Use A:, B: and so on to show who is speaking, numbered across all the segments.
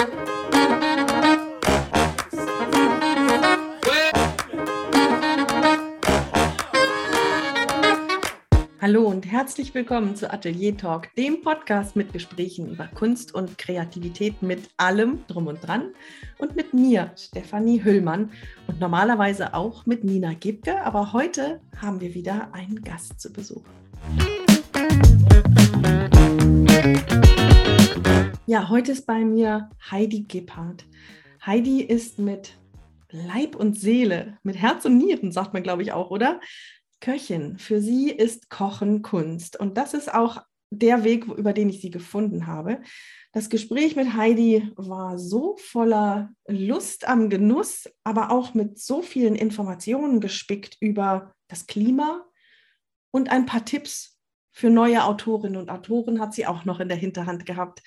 A: Hallo und herzlich willkommen zu Atelier Talk, dem Podcast mit Gesprächen über Kunst und Kreativität mit allem drum und dran und mit mir, Stefanie Hüllmann und normalerweise auch mit Nina Gebke, aber heute haben wir wieder einen Gast zu Besuch. Ja, heute ist bei mir Heidi Gebhardt. Heidi ist mit Leib und Seele, mit Herz und Nieren, sagt man, glaube ich, auch, oder? Köchin. Für sie ist Kochen Kunst. Und das ist auch der Weg, über den ich sie gefunden habe. Das Gespräch mit Heidi war so voller Lust am Genuss, aber auch mit so vielen Informationen gespickt über das Klima und ein paar Tipps für neue Autorinnen und Autoren hat sie auch noch in der Hinterhand gehabt.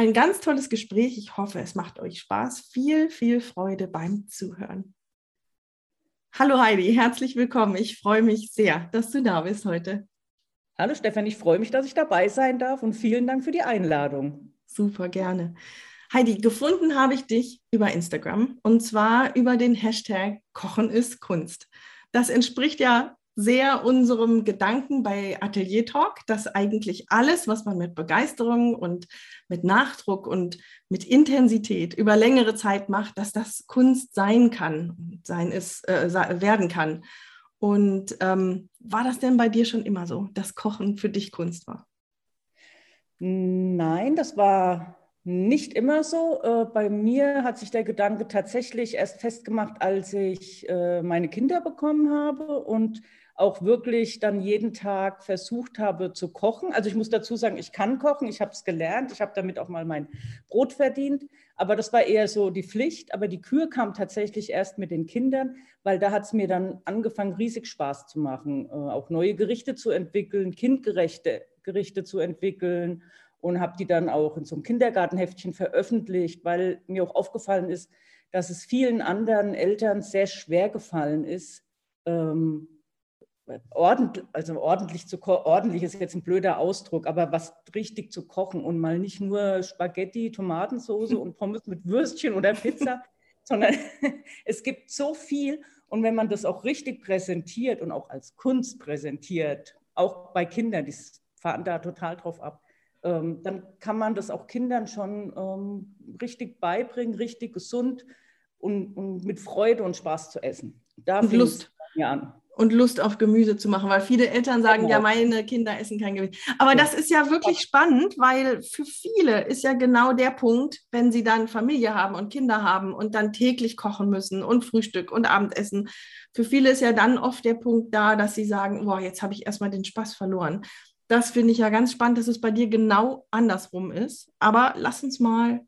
A: Ein ganz tolles Gespräch. Ich hoffe, es macht euch Spaß. Viel, viel Freude beim Zuhören. Hallo Heidi, herzlich willkommen. Ich freue mich sehr, dass du da bist heute.
B: Hallo Stefan, ich freue mich, dass ich dabei sein darf und vielen Dank für die Einladung.
A: Super gerne. Heidi, gefunden habe ich dich über Instagram und zwar über den Hashtag Kochen ist Kunst. Das entspricht ja sehr unserem Gedanken bei Atelier Talk, dass eigentlich alles, was man mit Begeisterung und mit Nachdruck und mit Intensität über längere Zeit macht, dass das Kunst sein kann, sein ist, äh, werden kann. Und ähm, war das denn bei dir schon immer so, dass Kochen für dich Kunst war?
B: Nein, das war nicht immer so. Äh, bei mir hat sich der Gedanke tatsächlich erst festgemacht, als ich äh, meine Kinder bekommen habe und auch wirklich dann jeden Tag versucht habe zu kochen. Also ich muss dazu sagen, ich kann kochen, ich habe es gelernt, ich habe damit auch mal mein Brot verdient, aber das war eher so die Pflicht. Aber die Kür kam tatsächlich erst mit den Kindern, weil da hat es mir dann angefangen, riesig Spaß zu machen, äh, auch neue Gerichte zu entwickeln, kindgerechte Gerichte zu entwickeln und habe die dann auch in so einem Kindergartenheftchen veröffentlicht, weil mir auch aufgefallen ist, dass es vielen anderen Eltern sehr schwer gefallen ist, ähm, ordentlich, also ordentlich zu ordentlich ist jetzt ein blöder Ausdruck, aber was richtig zu kochen und mal nicht nur Spaghetti, Tomatensauce und Pommes mit Würstchen oder Pizza, sondern es gibt so viel und wenn man das auch richtig präsentiert und auch als Kunst präsentiert, auch bei Kindern, die fahren da total drauf ab, ähm, dann kann man das auch Kindern schon ähm, richtig beibringen, richtig gesund und, und, mit Freude und Spaß zu essen.
A: Da und Lust. Mir an und Lust auf Gemüse zu machen, weil viele Eltern sagen, genau. ja, meine Kinder essen kein Gemüse. Aber ja. das ist ja wirklich spannend, weil für viele ist ja genau der Punkt, wenn sie dann Familie haben und Kinder haben und dann täglich kochen müssen und Frühstück und Abendessen. Für viele ist ja dann oft der Punkt da, dass sie sagen, boah, jetzt habe ich erstmal den Spaß verloren. Das finde ich ja ganz spannend, dass es bei dir genau andersrum ist. Aber lass uns mal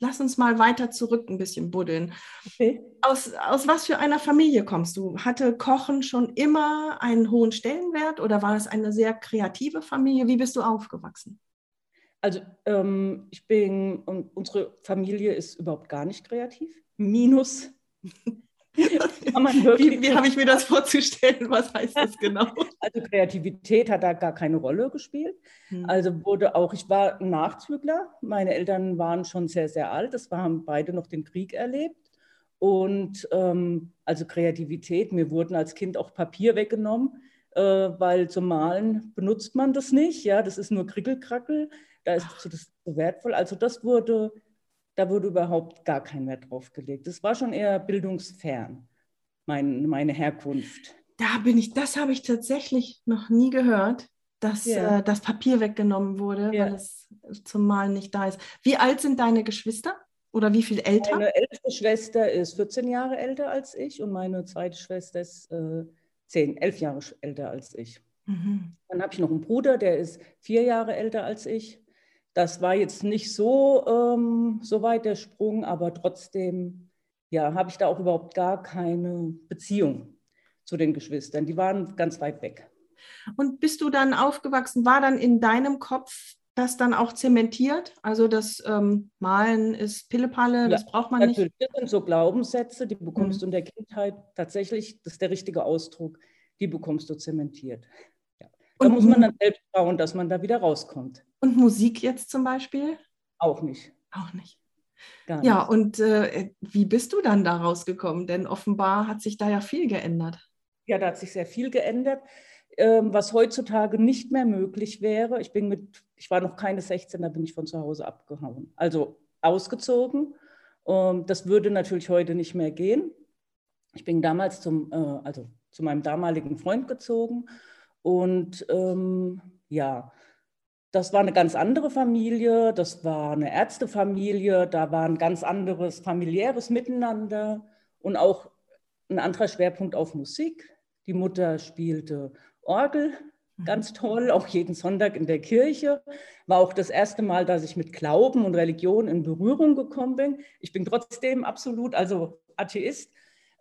A: lass uns mal weiter zurück ein bisschen buddeln. Okay. Aus, aus was für einer Familie kommst du? Hatte Kochen schon immer einen hohen Stellenwert oder war es eine sehr kreative Familie? Wie bist du aufgewachsen?
B: Also ähm, ich bin, unsere Familie ist überhaupt gar nicht kreativ. Minus
A: wie, wie habe ich mir das vorzustellen? Was heißt das genau?
B: Also Kreativität hat da gar keine Rolle gespielt. Hm. Also wurde auch, ich war Nachzügler. Meine Eltern waren schon sehr, sehr alt. Das war, haben beide noch den Krieg erlebt. Und ähm, also Kreativität, mir wurden als Kind auch Papier weggenommen, äh, weil zum Malen benutzt man das nicht. Ja, das ist nur Krickelkrackel. Da ist das so wertvoll. Also das wurde da wurde überhaupt gar kein Wert drauf gelegt. Das war schon eher bildungsfern, mein, meine Herkunft.
A: Da bin ich, das habe ich tatsächlich noch nie gehört, dass ja. äh, das Papier weggenommen wurde, ja. weil es zum Malen nicht da ist. Wie alt sind deine Geschwister? Oder wie viel älter?
B: Meine älteste Schwester ist 14 Jahre älter als ich und meine zweite Schwester ist äh, 10, 11 Jahre älter als ich. Mhm. Dann habe ich noch einen Bruder, der ist vier Jahre älter als ich. Das war jetzt nicht so, ähm, so weit der Sprung, aber trotzdem ja, habe ich da auch überhaupt gar keine Beziehung zu den Geschwistern. Die waren ganz weit weg.
A: Und bist du dann aufgewachsen? War dann in deinem Kopf das dann auch zementiert? Also das ähm, Malen ist Pillepalle, ja, das braucht man natürlich. nicht?
B: Das sind so Glaubenssätze, die bekommst mhm. du in der Kindheit tatsächlich, das ist der richtige Ausdruck, die bekommst du zementiert. Ja. Da muss man dann selbst schauen, dass man da wieder rauskommt.
A: Und Musik jetzt zum Beispiel?
B: Auch nicht.
A: Auch nicht. Gar ja, nicht. und äh, wie bist du dann da rausgekommen? Denn offenbar hat sich da ja viel geändert.
B: Ja, da hat sich sehr viel geändert, ähm, was heutzutage nicht mehr möglich wäre. Ich bin mit, ich war noch keine 16, da bin ich von zu Hause abgehauen. Also ausgezogen. Ähm, das würde natürlich heute nicht mehr gehen. Ich bin damals zum, äh, also zu meinem damaligen Freund gezogen und ähm, ja, das war eine ganz andere Familie, das war eine Ärztefamilie, da war ein ganz anderes familiäres Miteinander und auch ein anderer Schwerpunkt auf Musik. Die Mutter spielte Orgel, mhm. ganz toll, auch jeden Sonntag in der Kirche. War auch das erste Mal, dass ich mit Glauben und Religion in Berührung gekommen bin. Ich bin trotzdem absolut, also Atheist.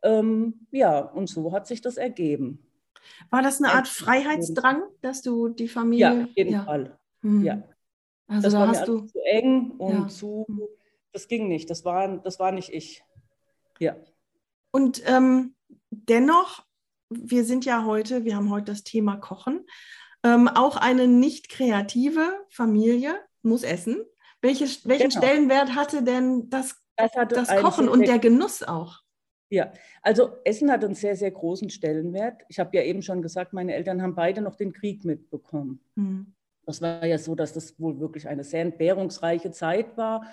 B: Ähm, ja, und so hat sich das ergeben.
A: War das eine Art Freiheitsdrang, dass du die Familie.
B: Ja, auf jeden ja. Fall. Mhm. Ja. Also das da war hast du zu eng und ja. zu. Das ging nicht. Das war, das war nicht ich. Ja.
A: Und ähm, dennoch, wir sind ja heute, wir haben heute das Thema Kochen. Ähm, auch eine nicht kreative Familie muss essen. Welche, welchen genau. Stellenwert hatte denn das, das, das Kochen und der Genuss auch?
B: Ja, also Essen hat einen sehr, sehr großen Stellenwert. Ich habe ja eben schon gesagt, meine Eltern haben beide noch den Krieg mitbekommen. Mhm. Das war ja so, dass das wohl wirklich eine sehr entbehrungsreiche Zeit war,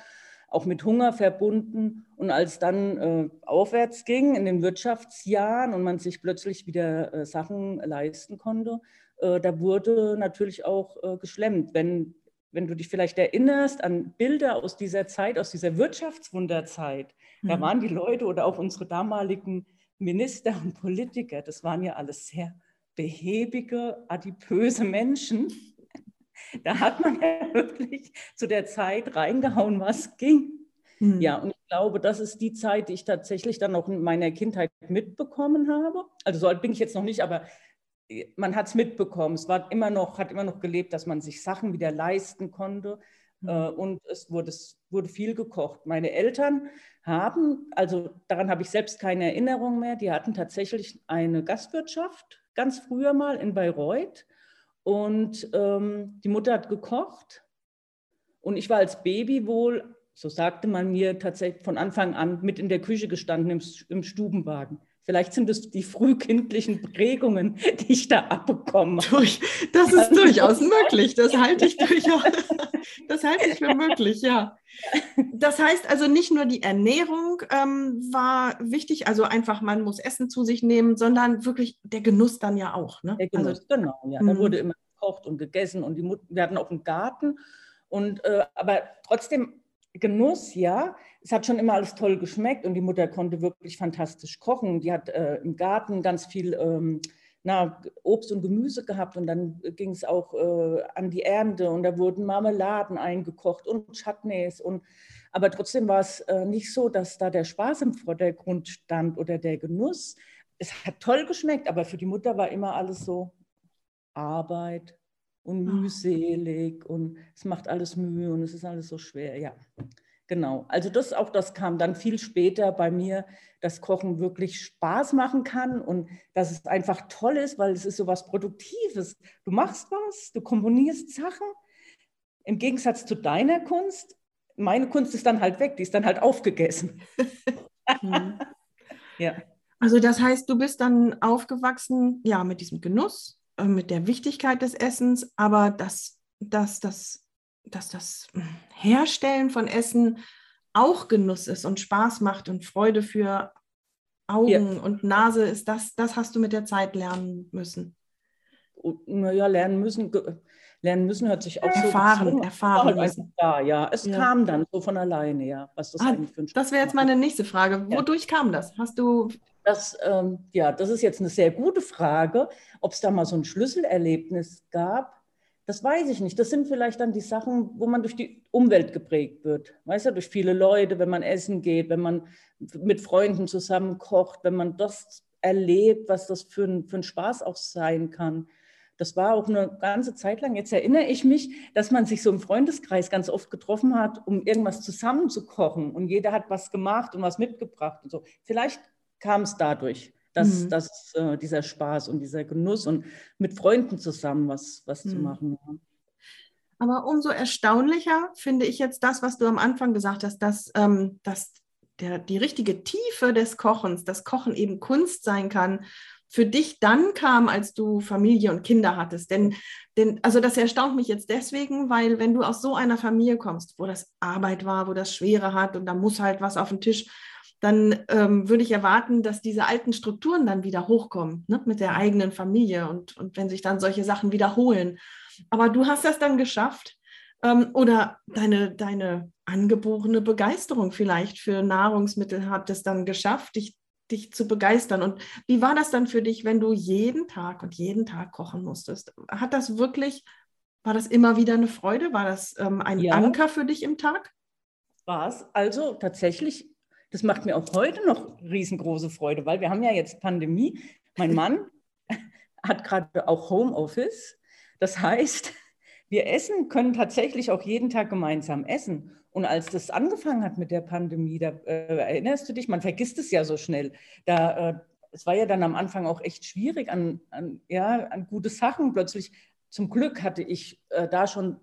B: auch mit Hunger verbunden. Und als dann äh, aufwärts ging in den Wirtschaftsjahren und man sich plötzlich wieder äh, Sachen leisten konnte, äh, da wurde natürlich auch äh, geschlemmt. Wenn, wenn du dich vielleicht erinnerst an Bilder aus dieser Zeit, aus dieser Wirtschaftswunderzeit, mhm. da waren die Leute oder auch unsere damaligen Minister und Politiker, das waren ja alles sehr behäbige, adipöse Menschen da hat man ja wirklich zu der Zeit reingehauen, was ging. Mhm. Ja, und ich glaube, das ist die Zeit, die ich tatsächlich dann auch in meiner Kindheit mitbekommen habe. Also so alt bin ich jetzt noch nicht, aber äh, man hat es mitbekommen. Es war immer noch, hat immer noch gelebt, dass man sich Sachen wieder leisten konnte. Mhm. und es wurde, es wurde viel gekocht. Meine Eltern haben, also daran habe ich selbst keine Erinnerung mehr, die hatten tatsächlich eine Gastwirtschaft ganz früher mal in Bayreuth. Und ähm, die Mutter hat gekocht und ich war als Baby wohl, so sagte man mir tatsächlich von Anfang an, mit in der Küche gestanden im, im Stubenwagen. Vielleicht sind es die frühkindlichen Prägungen, die ich da abbekommen habe.
A: Das ist durchaus möglich. Das halte ich durchaus, das halte ich für möglich, ja. Das heißt also nicht nur die Ernährung ähm, war wichtig, also einfach man muss Essen zu sich nehmen, sondern wirklich der Genuss dann ja auch. Ne?
B: Der Genuss, also, genau. Ja. Da mhm. wurde immer gekocht und gegessen und die Mut wir hatten auch einen Garten. Und, äh, aber trotzdem Genuss, ja. Es hat schon immer alles toll geschmeckt und die Mutter konnte wirklich fantastisch kochen. Die hat äh, im Garten ganz viel ähm, na, Obst und Gemüse gehabt und dann ging es auch äh, an die Ernte und da wurden Marmeladen eingekocht und Chutneys. Und, aber trotzdem war es äh, nicht so, dass da der Spaß im Vordergrund stand oder der Genuss. Es hat toll geschmeckt, aber für die Mutter war immer alles so Arbeit, und ah. mühselig und es macht alles Mühe und es ist alles so schwer. Ja, genau. Also das auch das kam dann viel später bei mir, dass Kochen wirklich Spaß machen kann und dass es einfach toll ist, weil es ist so was Produktives. Du machst was, du komponierst Sachen. Im Gegensatz zu deiner Kunst, meine Kunst ist dann halt weg, die ist dann halt aufgegessen.
A: mhm. ja. Also das heißt, du bist dann aufgewachsen, ja, mit diesem Genuss, mit der Wichtigkeit des Essens, aber dass, dass, dass, dass das Herstellen von Essen auch Genuss ist und Spaß macht und Freude für Augen ja. und Nase ist, das, das hast du mit der Zeit lernen müssen.
B: Naja, lernen müssen, lernen müssen hört sich auch
A: erfahren, so erfahren müssen.
B: Ja, ja, es ja. kam dann so von alleine, ja.
A: Was das ah, das wäre jetzt meine nächste Frage. Wodurch ja. kam das? Hast du
B: das, ähm, ja, das ist jetzt eine sehr gute Frage. Ob es da mal so ein Schlüsselerlebnis gab, das weiß ich nicht. Das sind vielleicht dann die Sachen, wo man durch die Umwelt geprägt wird. Weißt du, durch viele Leute, wenn man essen geht, wenn man mit Freunden zusammen kocht, wenn man das erlebt, was das für ein, für Spaß auch sein kann. Das war auch eine ganze Zeit lang. Jetzt erinnere ich mich, dass man sich so im Freundeskreis ganz oft getroffen hat, um irgendwas zusammen zu kochen. Und jeder hat was gemacht und was mitgebracht und so. Vielleicht kam es dadurch, dass, mhm. dass äh, dieser Spaß und dieser Genuss und mit Freunden zusammen was, was mhm. zu machen.
A: Aber umso erstaunlicher finde ich jetzt das, was du am Anfang gesagt hast, dass, ähm, dass der, die richtige Tiefe des Kochens, das Kochen eben Kunst sein kann, für dich dann kam, als du Familie und Kinder hattest. Denn, denn, also das erstaunt mich jetzt deswegen, weil wenn du aus so einer Familie kommst, wo das Arbeit war, wo das Schwere hat und da muss halt was auf den Tisch, dann ähm, würde ich erwarten, dass diese alten Strukturen dann wieder hochkommen, ne? mit der eigenen Familie und, und wenn sich dann solche Sachen wiederholen. Aber du hast das dann geschafft ähm, oder deine, deine angeborene Begeisterung vielleicht für Nahrungsmittel hat es dann geschafft, dich dich zu begeistern. Und wie war das dann für dich, wenn du jeden Tag und jeden Tag kochen musstest? Hat das wirklich, war das immer wieder eine Freude? War das ähm, ein ja. Anker für dich im Tag?
B: War es. Also tatsächlich, das macht mir auch heute noch riesengroße Freude, weil wir haben ja jetzt Pandemie. Mein Mann hat gerade auch Homeoffice. Das heißt, wir essen, können tatsächlich auch jeden Tag gemeinsam essen. Und als das angefangen hat mit der Pandemie, da äh, erinnerst du dich, man vergisst es ja so schnell. Da, äh, es war ja dann am Anfang auch echt schwierig an, an, ja, an gute Sachen. Plötzlich, zum Glück hatte ich äh, da schon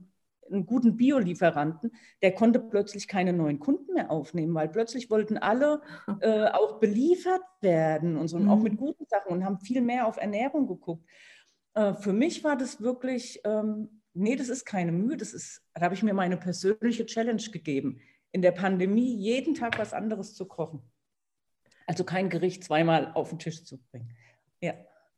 B: einen guten Biolieferanten, der konnte plötzlich keine neuen Kunden mehr aufnehmen, weil plötzlich wollten alle äh, auch beliefert werden und so und auch mhm. mit guten Sachen und haben viel mehr auf Ernährung geguckt. Äh, für mich war das wirklich ähm, nee, das ist keine Mühe, das ist, da habe ich mir meine persönliche Challenge gegeben, in der Pandemie jeden Tag was anderes zu kochen. Also kein Gericht zweimal auf den Tisch zu bringen. Ja.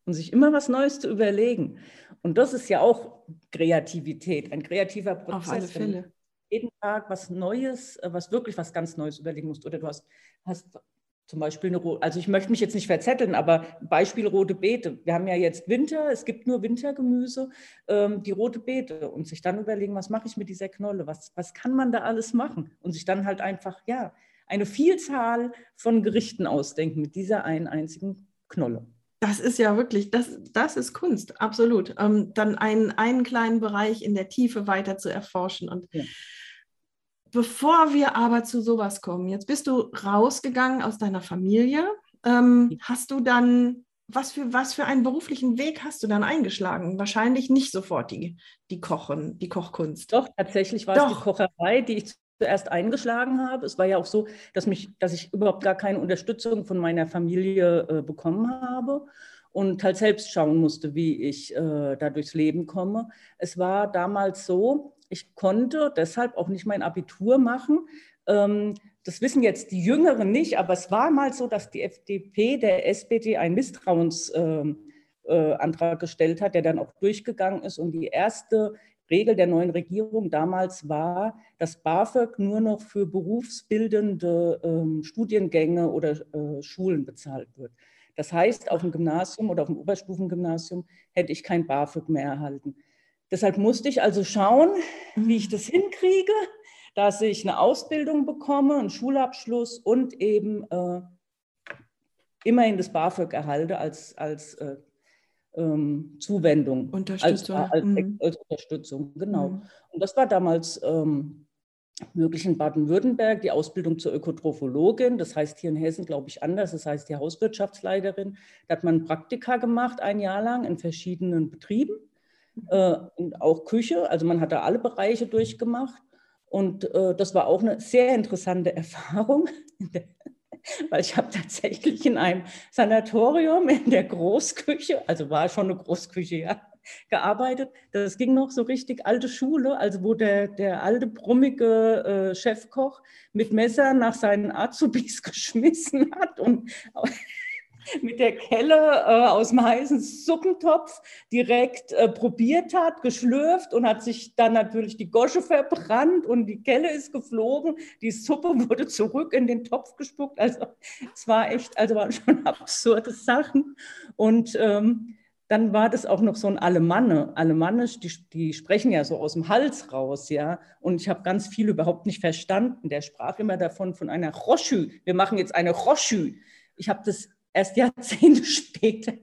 B: Und sich immer was Neues zu überlegen. Und das ist ja auch Kreativität, ein kreativer Prozess.
A: Auf alle Fälle.
B: Jeden Tag was Neues, äh, was wirklich was ganz Neues überlegen musst. Oder du hast, hast zum Beispiel eine, also ich möchte mich jetzt nicht verzetteln, aber Beispiel rote Beete. Wir haben ja jetzt Winter, es gibt nur Wintergemüse, ähm, die rote Beete und sich dann überlegen, was mache ich mit dieser Knolle, was, was kann man da alles machen und sich dann halt einfach, ja, eine Vielzahl von Gerichten ausdenken mit dieser einen einzigen Knolle.
A: Das ist ja wirklich, das, das ist Kunst, absolut. Ähm, dann einen, einen kleinen Bereich in der Tiefe weiter zu erforschen und ja Bevor wir aber zu sowas kommen, jetzt bist du rausgegangen aus deiner Familie. Ähm, hast du dann, was für, was für einen beruflichen Weg hast du dann eingeschlagen? Wahrscheinlich nicht sofort die, die Kochen, die Kochkunst.
B: Doch, tatsächlich war Doch. es die Kocherei, die ich zuerst eingeschlagen habe. Es war ja auch so, dass, mich, dass ich überhaupt gar keine Unterstützung von meiner Familie äh, bekommen habe und halt selbst schauen musste, wie ich äh, da durchs Leben komme. Es war damals so, ich konnte deshalb auch nicht mein Abitur machen. Ähm, das wissen jetzt die Jüngeren nicht, aber es war mal so, dass die FDP der SPD einen Misstrauensantrag ähm, äh, gestellt hat, der dann auch durchgegangen ist. Und die erste Regel der neuen Regierung damals war, dass BAföG nur noch für berufsbildende ähm, Studiengänge oder äh, Schulen bezahlt wird. Das heißt, auf dem Gymnasium oder auf dem Oberstufengymnasium hätte ich kein BAföG mehr erhalten. Deshalb musste ich also schauen, wie ich das hinkriege, dass ich eine Ausbildung bekomme, einen Schulabschluss und eben äh, immerhin das BAföG erhalte als, als äh, ähm, Zuwendung.
A: Unterstützung.
B: Als, als, mhm. als Unterstützung, genau. Mhm. Und das war damals ähm, möglich in Baden-Württemberg, die Ausbildung zur Ökotrophologin. Das heißt hier in Hessen, glaube ich, anders. Das heißt die Hauswirtschaftsleiterin. Da hat man Praktika gemacht, ein Jahr lang in verschiedenen Betrieben äh, und auch Küche. Also man hat da alle Bereiche durchgemacht. Und äh, das war auch eine sehr interessante Erfahrung, weil ich habe tatsächlich in einem Sanatorium in der Großküche, also war schon eine Großküche, ja, gearbeitet. Das ging noch so richtig alte Schule, also wo der, der alte brummige äh, Chefkoch mit Messer nach seinen Azubis geschmissen hat und mit der Kelle äh, aus dem heißen Suppentopf direkt äh, probiert hat, geschlürft und hat sich dann natürlich die Gosche verbrannt und die Kelle ist geflogen. Die Suppe wurde zurück in den Topf gespuckt. Also es war echt, also waren schon absurde Sachen. Und ähm, dann war das auch noch so ein Alemanne. Alemannisch, die, die sprechen ja so aus dem Hals raus, ja. Und ich habe ganz viel überhaupt nicht verstanden. Der sprach immer davon, von einer Roschü. Wir machen jetzt eine Roschü. Ich habe das erst Jahrzehnte später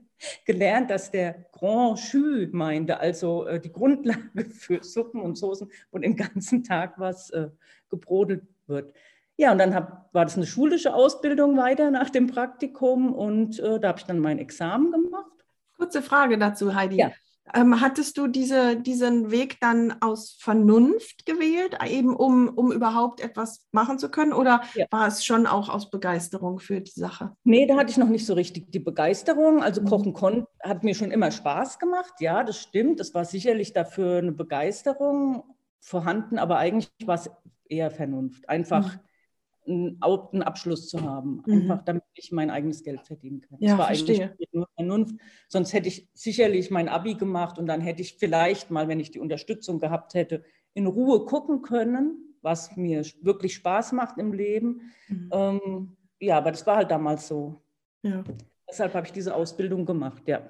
B: gelernt, dass der Grand Jus meinte, also äh, die Grundlage für Suppen und Soßen, wo den ganzen Tag was äh, gebrodelt wird. Ja, und dann hab, war das eine schulische Ausbildung weiter nach dem Praktikum und äh, da habe ich dann mein Examen gemacht.
A: Kurze Frage dazu, Heidi. Ja. Ähm, hattest du diese, diesen Weg dann aus Vernunft gewählt, eben um, um überhaupt etwas machen zu können? Oder ja. war es schon auch aus Begeisterung für die Sache?
B: Nee, da hatte ich noch nicht so richtig die Begeisterung. Also mhm. Kochen konnte, hat mir schon immer Spaß gemacht. Ja, das stimmt. Es war sicherlich dafür eine Begeisterung vorhanden, aber eigentlich war es eher Vernunft. Einfach. Mhm einen, einen Abschluss zu haben, mhm. einfach damit ich mein eigenes Geld verdienen kann.
A: Ja, das war verstehe. eigentlich
B: nur Vernunft. Sonst hätte ich sicherlich mein Abi gemacht und dann hätte ich vielleicht mal, wenn ich die Unterstützung gehabt hätte, in Ruhe gucken können, was mir wirklich Spaß macht im Leben. Mhm. Ähm, ja, aber das war halt damals so. Ja. Deshalb habe ich diese Ausbildung gemacht, ja.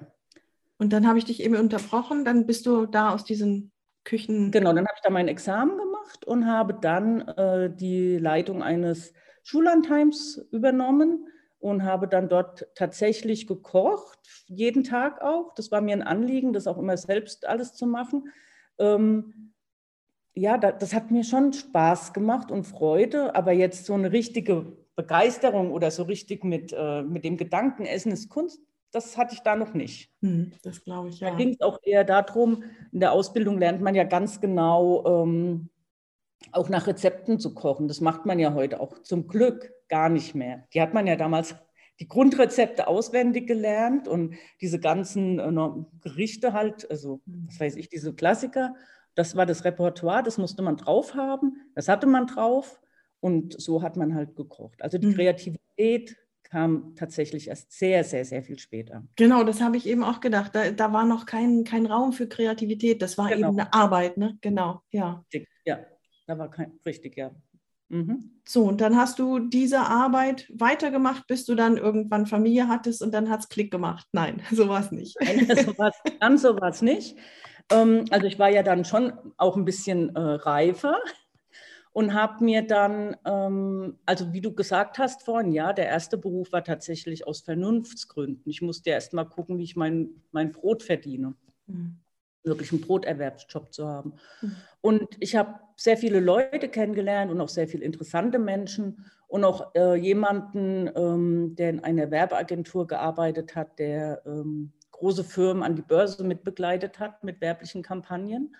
A: Und dann habe ich dich eben unterbrochen, dann bist du da aus diesen Küchen.
B: Genau, dann habe ich da mein Examen gemacht gemacht und habe dann äh, die Leitung eines Schullandheims übernommen und habe dann dort tatsächlich gekocht, jeden Tag auch. Das war mir ein Anliegen, das auch immer selbst alles zu machen. Ähm, ja, da, das hat mir schon Spaß gemacht und Freude, aber jetzt so eine richtige Begeisterung oder so richtig mit, äh, mit dem Gedanken, Essen ist Kunst, das hatte ich da noch nicht.
A: Hm, das glaube ich, ja.
B: Da ging es auch eher darum, in der Ausbildung lernt man ja ganz genau, ähm, auch nach Rezepten zu kochen. Das macht man ja heute auch zum Glück gar nicht mehr. Die hat man ja damals die Grundrezepte auswendig gelernt und diese ganzen äh, Gerichte halt, also was weiß ich, diese Klassiker, das war das Repertoire, das musste man drauf haben, das hatte man drauf und so hat man halt gekocht. Also die mhm. Kreativität kam tatsächlich erst sehr, sehr, sehr viel später.
A: Genau, das habe ich eben auch gedacht. Da, da war noch kein, kein Raum für Kreativität, das war genau. eben eine Arbeit, ne? Genau, ja.
B: Ja, da war kein, richtig, ja. Mhm.
A: So, und dann hast du diese Arbeit weitergemacht, bis du dann irgendwann Familie hattest und dann hat es Klick gemacht. Nein, so war es nicht.
B: Nein, so ganz so war es nicht. Ähm, also ich war ja dann schon auch ein bisschen äh, reifer und habe mir dann, ähm, also wie du gesagt hast vorhin, ja, der erste Beruf war tatsächlich aus Vernunftsgründen. Ich musste erst mal gucken, wie ich mein, mein Brot verdiene. Mhm wirklich einen Broterwerbsjob zu haben. Mhm. Und ich habe sehr viele Leute kennengelernt und auch sehr viele interessante Menschen und auch äh, jemanden, ähm, der in einer Werbeagentur gearbeitet hat, der ähm, große Firmen an die Börse mit begleitet hat mit werblichen Kampagnen.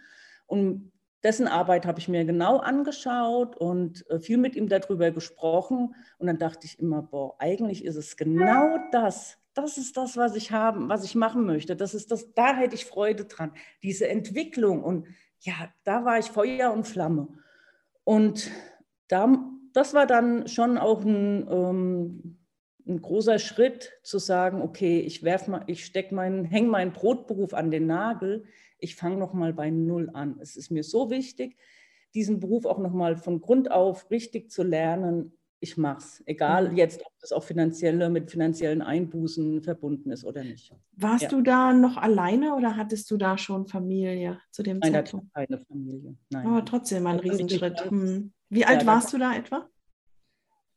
B: Und dessen Arbeit habe ich mir genau angeschaut und äh, viel mit ihm darüber gesprochen. Und dann dachte ich immer, boah, eigentlich ist es genau das, das ist das, was ich haben, was ich machen möchte. Das ist das, da hätte ich Freude dran. Diese Entwicklung und ja, da war ich Feuer und Flamme. Und da, das war dann schon auch ein, ähm, ein großer Schritt zu sagen, okay, ich werf mal, ich steck meinen, hänge meinen Brotberuf an den Nagel. Ich fange noch mal bei Null an. Es ist mir so wichtig, diesen Beruf auch noch mal von Grund auf richtig zu lernen ich mache es. Egal mhm. jetzt, ob das auch finanzielle, mit finanziellen Einbußen verbunden ist oder nicht.
A: Warst ja. du da noch alleine oder hattest du da schon Familie zu dem
B: Nein, Zeitpunkt? Nein, keine Familie. Nein.
A: Aber trotzdem ein Riesenschritt. Hm. Wie alt ja, warst du da etwa?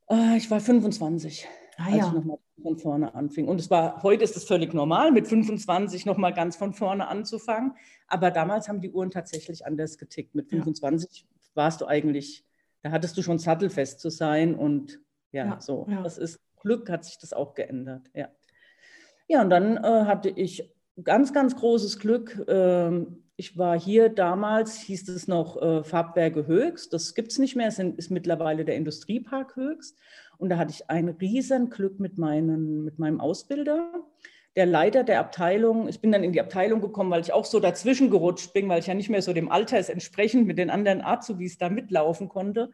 B: Äh, ich war 25, ah, als ja. ich nochmal von vorne anfing. Und es war, heute ist es völlig normal, mit 25 nochmal ganz von vorne anzufangen. Aber damals haben die Uhren tatsächlich anders getickt. Mit 25 warst du eigentlich da hattest du schon sattelfest zu sein und ja, ja so. Ja. Das ist Glück, hat sich das auch geändert. Ja, ja und dann äh, hatte ich ganz, ganz großes Glück. Ähm, ich war hier damals, hieß es noch äh, Farbwerke Höchst. Das gibt es nicht mehr, es ist mittlerweile der Industriepark Höchst. Und da hatte ich ein riesen Glück mit, meinen, mit meinem Ausbilder der Leiter der Abteilung, ich bin dann in die Abteilung gekommen, weil ich auch so dazwischen gerutscht bin, weil ich ja nicht mehr so dem Alter entsprechend mit den anderen Azubis da mitlaufen konnte.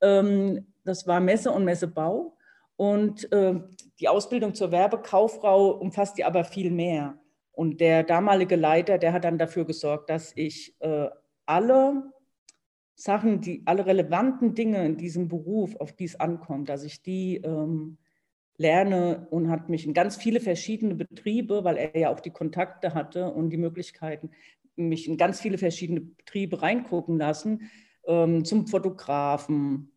B: Ähm, das war Messe und Messebau. Und äh, die Ausbildung zur Werbekauffrau umfasst die aber viel mehr. Und der damalige Leiter, der hat dann dafür gesorgt, dass ich äh, alle Sachen, die alle relevanten Dinge in diesem Beruf, auf die es ankommt, dass ich die ähm, lerne und hat mich in ganz viele verschiedene Betriebe, weil er ja auch die Kontakte hatte und die Möglichkeiten, mich in ganz viele verschiedene Betriebe reingucken lassen, ähm, zum Fotografen,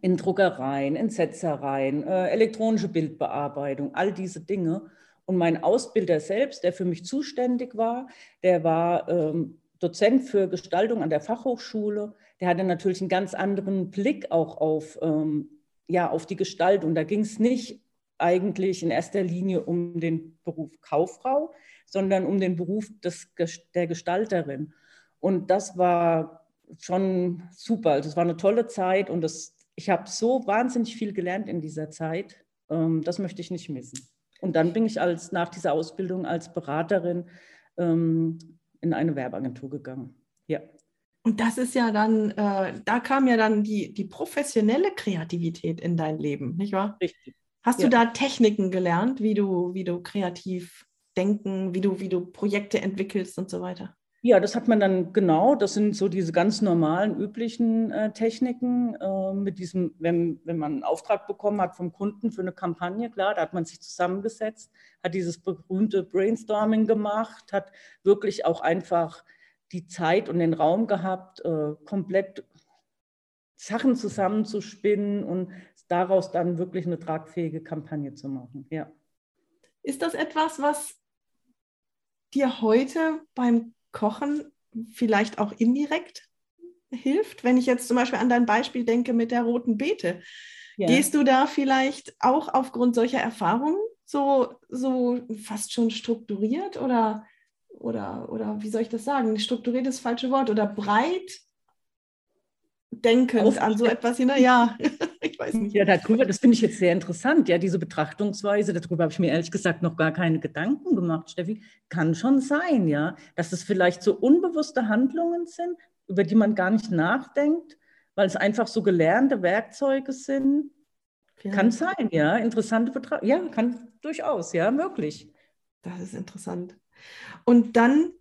B: in Druckereien, in Setzereien, äh, elektronische Bildbearbeitung, all diese Dinge. Und mein Ausbilder selbst, der für mich zuständig war, der war ähm, Dozent für Gestaltung an der Fachhochschule. Der hatte natürlich einen ganz anderen Blick auch auf ähm, ja, auf die Gestaltung. Da ging es nicht eigentlich in erster Linie um den Beruf Kauffrau, sondern um den Beruf des, der Gestalterin. Und das war schon super. Also es war eine tolle Zeit und das, ich habe so wahnsinnig viel gelernt in dieser Zeit. Ähm, das möchte ich nicht missen. Und dann bin ich als, nach dieser Ausbildung als Beraterin ähm, in eine Werbeagentur gegangen. Ja.
A: Und das ist ja dann, äh, da kam ja dann die, die professionelle Kreativität in dein Leben, nicht wahr?
B: Richtig.
A: Hast ja. du da Techniken gelernt, wie du, wie du kreativ denken, wie du, wie du Projekte entwickelst und so weiter?
B: Ja, das hat man dann genau. Das sind so diese ganz normalen, üblichen äh, Techniken äh, mit diesem, wenn, wenn man einen Auftrag bekommen hat vom Kunden für eine Kampagne, klar, da hat man sich zusammengesetzt, hat dieses berühmte Brainstorming gemacht, hat wirklich auch einfach die Zeit und den Raum gehabt, äh, komplett Sachen zusammenzuspinnen und daraus dann wirklich eine tragfähige Kampagne zu machen. Ja.
A: Ist das etwas, was dir heute beim Kochen vielleicht auch indirekt hilft? Wenn ich jetzt zum Beispiel an dein Beispiel denke mit der roten Beete, ja. gehst du da vielleicht auch aufgrund solcher Erfahrungen so, so fast schon strukturiert oder, oder, oder wie soll ich das sagen? Strukturiert ist das falsche Wort oder breit denkend an so etwas hinein. Ja,
B: ich weiß nicht. Ja, darüber, das finde ich jetzt sehr interessant. Ja, diese Betrachtungsweise, darüber habe ich mir ehrlich gesagt noch gar keine Gedanken gemacht, Steffi. Kann schon sein, ja, dass es vielleicht so unbewusste Handlungen sind, über die man gar nicht nachdenkt, weil es einfach so gelernte Werkzeuge sind. Ja. Kann sein, ja. Interessante Betrachtung. Ja, kann durchaus, ja, möglich.
A: Das ist interessant. Und dann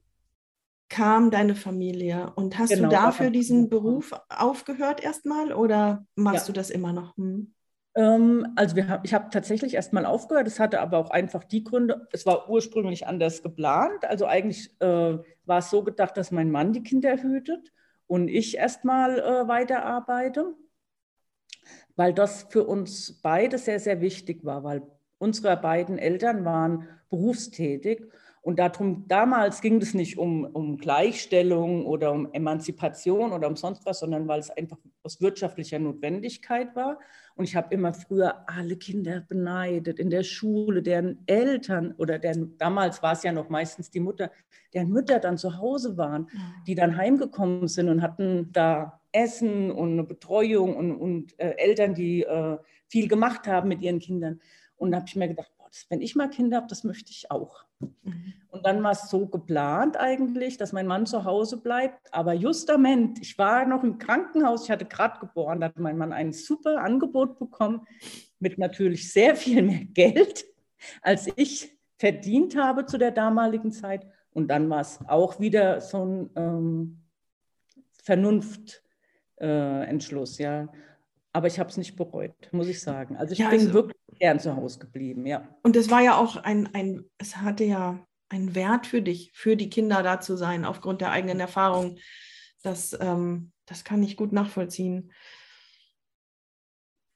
A: kam deine Familie und hast genau, du dafür diesen Beruf aufgehört erstmal oder machst ja. du das immer noch? Hm?
B: Ähm, also wir, ich habe tatsächlich erstmal aufgehört. Es hatte aber auch einfach die Gründe, es war ursprünglich anders geplant. Also eigentlich äh, war es so gedacht, dass mein Mann die Kinder hütet und ich erstmal äh, weiterarbeite, weil das für uns beide sehr, sehr wichtig war, weil unsere beiden Eltern waren berufstätig und darum, damals ging es nicht um, um Gleichstellung oder um Emanzipation oder um sonst was, sondern weil es einfach aus wirtschaftlicher Notwendigkeit war. Und ich habe immer früher alle Kinder beneidet in der Schule, deren Eltern oder deren, damals war es ja noch meistens die Mutter, deren Mütter dann zu Hause waren, die dann heimgekommen sind und hatten da Essen und eine Betreuung und, und äh, Eltern, die äh, viel gemacht haben mit ihren Kindern. Und da habe ich mir gedacht, wenn ich mal Kinder habe, das möchte ich auch. Mhm. Und dann war es so geplant eigentlich, dass mein Mann zu Hause bleibt. Aber justament, ich war noch im Krankenhaus, ich hatte gerade geboren, da hat mein Mann ein super Angebot bekommen mit natürlich sehr viel mehr Geld, als ich verdient habe zu der damaligen Zeit. Und dann war es auch wieder so ein ähm, Vernunftentschluss, äh, ja. Aber ich habe es nicht bereut, muss ich sagen. Also ich ja, bin also, wirklich gern zu Hause geblieben, ja.
A: Und es war ja auch ein, ein, es hatte ja einen Wert für dich, für die Kinder da zu sein, aufgrund der eigenen Erfahrung. Das, ähm, das kann ich gut nachvollziehen.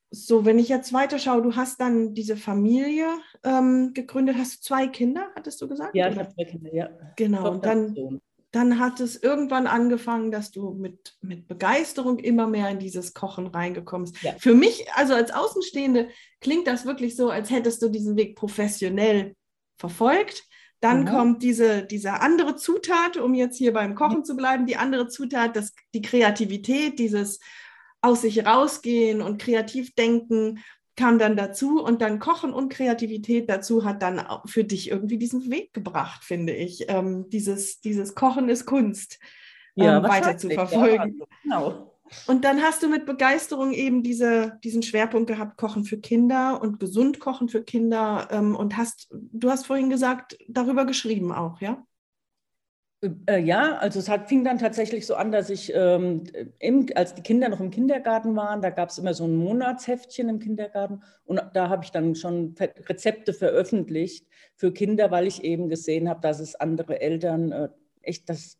A: So, wenn ich jetzt weiterschaue, du hast dann diese Familie ähm, gegründet. Hast du zwei Kinder, hattest du gesagt?
B: Ja, ich habe zwei Kinder, ja.
A: Genau, und dann, dann hat es irgendwann angefangen, dass du mit, mit Begeisterung immer mehr in dieses Kochen reingekommen bist. Ja. Für mich, also als Außenstehende, klingt das wirklich so, als hättest du diesen Weg professionell verfolgt. Dann mhm. kommt diese, diese andere Zutat, um jetzt hier beim Kochen zu bleiben, die andere Zutat, das, die Kreativität, dieses aus sich rausgehen und kreativ denken kam dann dazu und dann Kochen und Kreativität dazu hat dann für dich irgendwie diesen Weg gebracht, finde ich. Ähm, dieses, dieses Kochen ist Kunst ja, ähm, weiter zu verfolgen. Ja, genau. Und dann hast du mit Begeisterung eben diese, diesen Schwerpunkt gehabt, Kochen für Kinder und gesund kochen für Kinder ähm, und hast, du hast vorhin gesagt, darüber geschrieben auch, ja?
B: Äh, ja, also es hat, fing dann tatsächlich so an, dass ich, ähm, im, als die Kinder noch im Kindergarten waren, da gab es immer so ein Monatsheftchen im Kindergarten und da habe ich dann schon Rezepte veröffentlicht für Kinder, weil ich eben gesehen habe, dass es andere Eltern äh, echt das,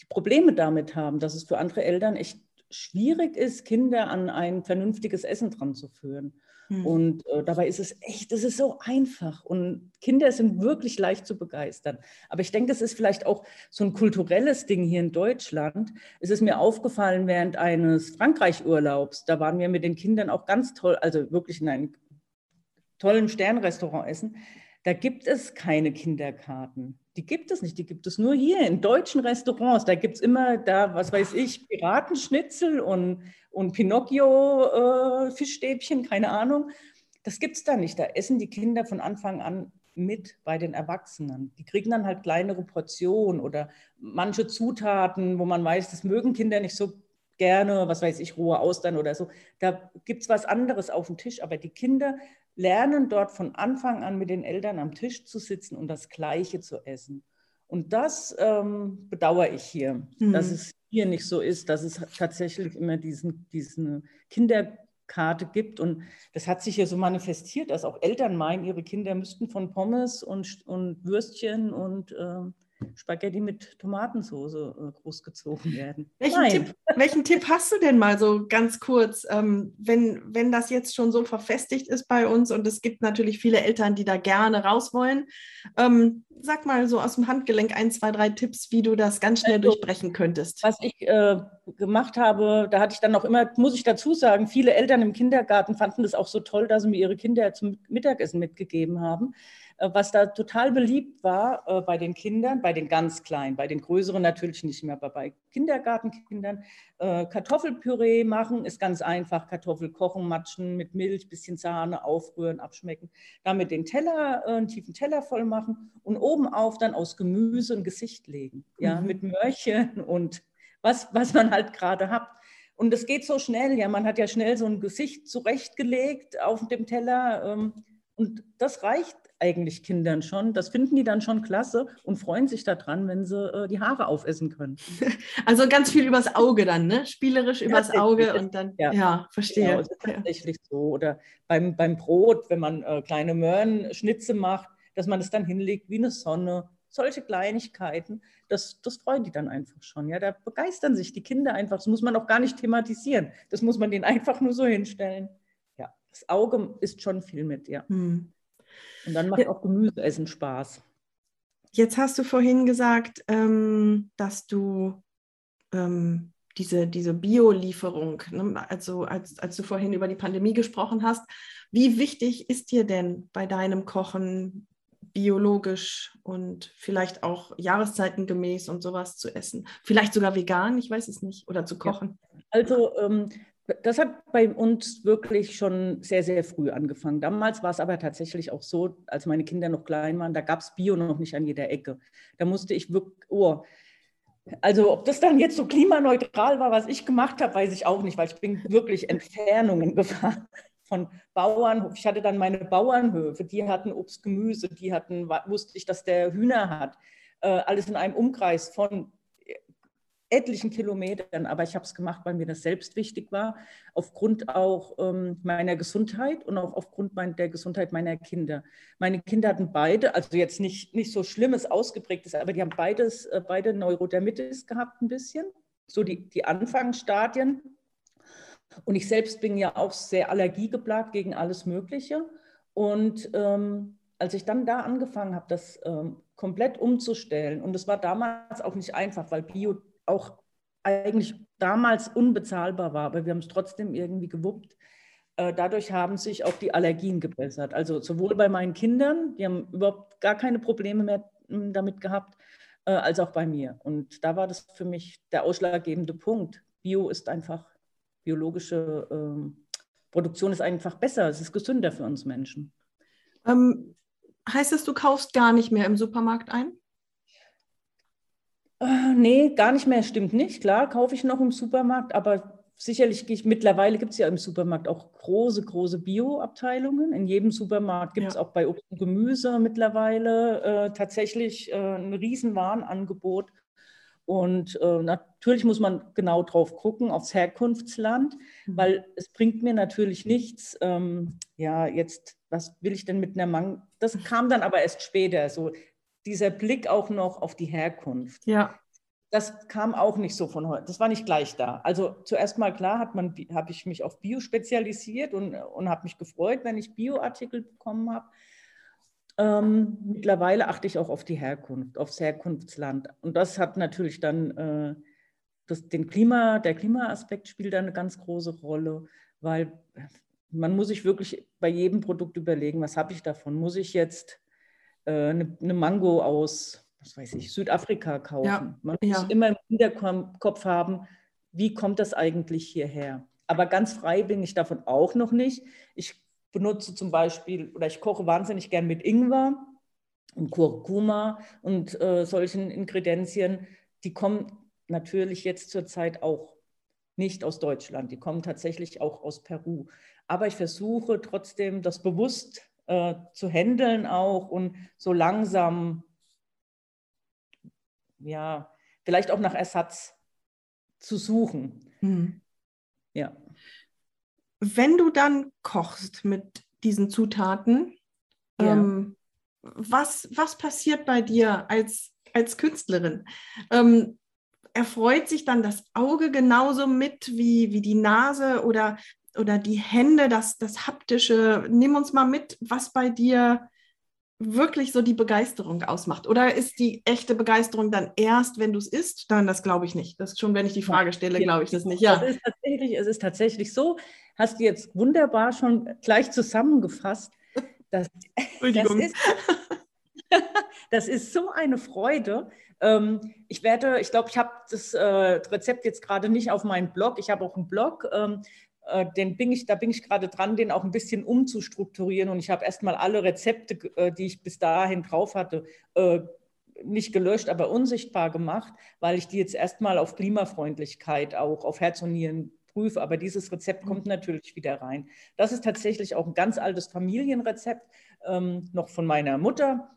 B: die Probleme damit haben, dass es für andere Eltern echt schwierig ist, Kinder an ein vernünftiges Essen dran zu führen. Hm. Und äh, dabei ist es echt, es ist so einfach und Kinder sind wirklich leicht zu begeistern. Aber ich denke, es ist vielleicht auch so ein kulturelles Ding hier in Deutschland. Es ist mir aufgefallen während eines Frankreich-Urlaubs, da waren wir mit den Kindern auch ganz toll, also wirklich in einem tollen Sternrestaurant essen, da gibt es keine Kinderkarten. Die gibt es nicht, die gibt es nur hier in deutschen Restaurants. Da gibt es immer da, was weiß ich, Piratenschnitzel und, und Pinocchio-Fischstäbchen, äh, keine Ahnung. Das gibt es da nicht. Da essen die Kinder von Anfang an mit bei den Erwachsenen. Die kriegen dann halt kleinere Portionen oder manche Zutaten, wo man weiß, das mögen Kinder nicht so gerne, was weiß ich, rohe Austern oder so. Da gibt es was anderes auf dem Tisch, aber die Kinder lernen dort von Anfang an mit den Eltern am Tisch zu sitzen und das Gleiche zu essen. Und das ähm, bedauere ich hier, mhm. dass es hier nicht so ist, dass es tatsächlich immer diesen, diesen Kinderkarte gibt. Und das hat sich hier so manifestiert, dass auch Eltern meinen, ihre Kinder müssten von Pommes und, und Würstchen und äh, Spaghetti mit Tomatensauce äh, großgezogen werden.
A: Welchen Tipp, welchen Tipp, hast du denn mal so ganz kurz, ähm, wenn, wenn das jetzt schon so verfestigt ist bei uns und es gibt natürlich viele Eltern, die da gerne raus wollen? Ähm, sag mal so aus dem Handgelenk ein, zwei, drei Tipps, wie du das ganz schnell also, durchbrechen könntest.
B: Was ich äh, gemacht habe, da hatte ich dann auch immer, muss ich dazu sagen, viele Eltern im Kindergarten fanden das auch so toll, dass sie mir ihre Kinder zum Mittagessen mitgegeben haben. Äh, was da total beliebt war äh, bei den Kindern, bei den ganz Kleinen, bei den Größeren natürlich nicht mehr, aber bei Kindergartenkindern, äh, Kartoffelpüree machen ist ganz einfach. Kartoffel kochen, matschen mit Milch, bisschen Sahne, aufrühren, abschmecken. Damit den Teller, einen tiefen Teller voll machen und oben auf dann aus Gemüse ein Gesicht legen. Ja, mhm. mit Möhrchen und was, was man halt gerade hat. Und das geht so schnell, ja, man hat ja schnell so ein Gesicht zurechtgelegt auf dem Teller. Ähm, und das reicht eigentlich Kindern schon. Das finden die dann schon klasse und freuen sich daran, wenn sie äh, die Haare aufessen können.
A: Also ganz viel übers Auge dann, ne? Spielerisch übers Auge und dann, ja, ja verstehe. Genau,
B: tatsächlich ja. so. Oder beim, beim Brot, wenn man äh, kleine Möhrenschnitze macht, dass man es dann hinlegt wie eine Sonne. Solche Kleinigkeiten, das, das freuen die dann einfach schon. Ja, da begeistern sich die Kinder einfach. Das muss man auch gar nicht thematisieren. Das muss man denen einfach nur so hinstellen. Ja, das Auge ist schon viel mit, ja. Hm. Und dann macht auch Gemüseessen Spaß.
A: Jetzt hast du vorhin gesagt, ähm, dass du ähm, diese, diese Bio-Lieferung, ne, also als, als du vorhin über die Pandemie gesprochen hast, wie wichtig ist dir denn bei deinem Kochen biologisch und vielleicht auch jahreszeitengemäß und sowas zu essen? Vielleicht sogar vegan, ich weiß es nicht, oder zu kochen?
B: Ja. Also ähm, das hat bei uns wirklich schon sehr, sehr früh angefangen. Damals war es aber tatsächlich auch so, als meine Kinder noch klein waren, da gab es Bio noch nicht an jeder Ecke. Da musste ich wirklich, oh, also ob das dann jetzt so klimaneutral war, was ich gemacht habe, weiß ich auch nicht, weil ich bin wirklich Entfernungen gefahren von Bauernhof. Ich hatte dann meine Bauernhöfe, die hatten Obst, Gemüse, die hatten, wusste ich, dass der Hühner hat. Äh, alles in einem Umkreis von etlichen Kilometern, aber ich habe es gemacht, weil mir das selbst wichtig war, aufgrund auch ähm, meiner Gesundheit und auch aufgrund mein, der Gesundheit meiner Kinder. Meine Kinder hatten beide, also jetzt nicht, nicht so schlimmes, ausgeprägtes, aber die haben beides, äh, beide Neurodermitis gehabt ein bisschen, so die, die Anfangsstadien. Und ich selbst bin ja auch sehr allergiegeplagt gegen alles Mögliche. Und ähm, als ich dann da angefangen habe, das ähm, komplett umzustellen, und es war damals auch nicht einfach, weil Bio auch eigentlich damals unbezahlbar war, aber wir haben es trotzdem irgendwie gewuppt. Äh, dadurch haben sich auch die Allergien gebessert. Also sowohl bei meinen Kindern, die haben überhaupt gar keine Probleme mehr hm, damit gehabt, äh, als auch bei mir. Und da war das für mich der ausschlaggebende Punkt. Bio ist einfach, biologische ähm, Produktion ist einfach besser, es ist gesünder für uns Menschen.
A: Ähm, heißt das, du kaufst gar nicht mehr im Supermarkt ein?
B: Äh, nee, gar nicht mehr, stimmt nicht. Klar, kaufe ich noch im Supermarkt, aber sicherlich gehe ich, mittlerweile gibt es ja im Supermarkt auch große, große Bio-Abteilungen. In jedem Supermarkt gibt es ja. auch bei Obst und Gemüse mittlerweile äh, tatsächlich äh, ein Riesenwarenangebot. Und äh, natürlich muss man genau drauf gucken, aufs Herkunftsland, mhm. weil es bringt mir natürlich nichts, ähm, ja, jetzt, was will ich denn mit einer Mang... Das kam dann aber erst später, so dieser Blick auch noch auf die Herkunft.
A: Ja.
B: Das kam auch nicht so von heute. Das war nicht gleich da. Also zuerst mal klar habe ich mich auf Bio spezialisiert und, und habe mich gefreut, wenn ich Bioartikel bekommen habe. Ähm, mittlerweile achte ich auch auf die Herkunft, aufs Herkunftsland. Und das hat natürlich dann äh, das, den Klima, der Klimaaspekt spielt da eine ganz große Rolle, weil man muss sich wirklich bei jedem Produkt überlegen, was habe ich davon? Muss ich jetzt eine, eine, Mango aus, was weiß ich, Südafrika kaufen? Ja. Man muss ja. immer im Hinterkopf haben, wie kommt das eigentlich hierher? Aber ganz frei bin ich davon auch noch nicht. Ich benutze zum Beispiel oder ich koche wahnsinnig gern mit Ingwer und Kurkuma und äh, solchen Ingredienzien. Die kommen natürlich jetzt zurzeit auch nicht aus Deutschland. Die kommen tatsächlich auch aus Peru. Aber ich versuche trotzdem, das bewusst äh, zu handeln auch und so langsam, ja, vielleicht auch nach Ersatz zu suchen. Mhm.
A: Ja. Wenn du dann kochst mit diesen Zutaten, ja. ähm, was, was passiert bei dir als, als Künstlerin? Ähm, erfreut sich dann das Auge genauso mit wie, wie die Nase oder, oder die Hände, das, das Haptische? Nimm uns mal mit, was bei dir wirklich so die Begeisterung ausmacht? Oder ist die echte Begeisterung dann erst, wenn du es isst? Dann das glaube ich nicht. Das ist schon, wenn ich die Frage stelle, glaube ich das nicht.
B: Ja. Es ist, tatsächlich, es ist tatsächlich so, hast du jetzt wunderbar schon gleich zusammengefasst. Das, das, ist, das ist so eine Freude. Ähm, ich werde, ich glaube, ich habe das äh, Rezept jetzt gerade nicht auf meinem Blog. Ich habe auch einen Blog. Äh, den bin ich, da bin ich gerade dran, den auch ein bisschen umzustrukturieren. Und ich habe erstmal alle Rezepte, äh, die ich bis dahin drauf hatte, nicht gelöscht, aber unsichtbar gemacht, weil ich die jetzt erstmal auf Klimafreundlichkeit auch auf Herz und Nieren prüfe. Aber dieses Rezept kommt mhm. natürlich wieder rein. Das ist tatsächlich auch ein ganz altes Familienrezept, ähm, noch von meiner Mutter.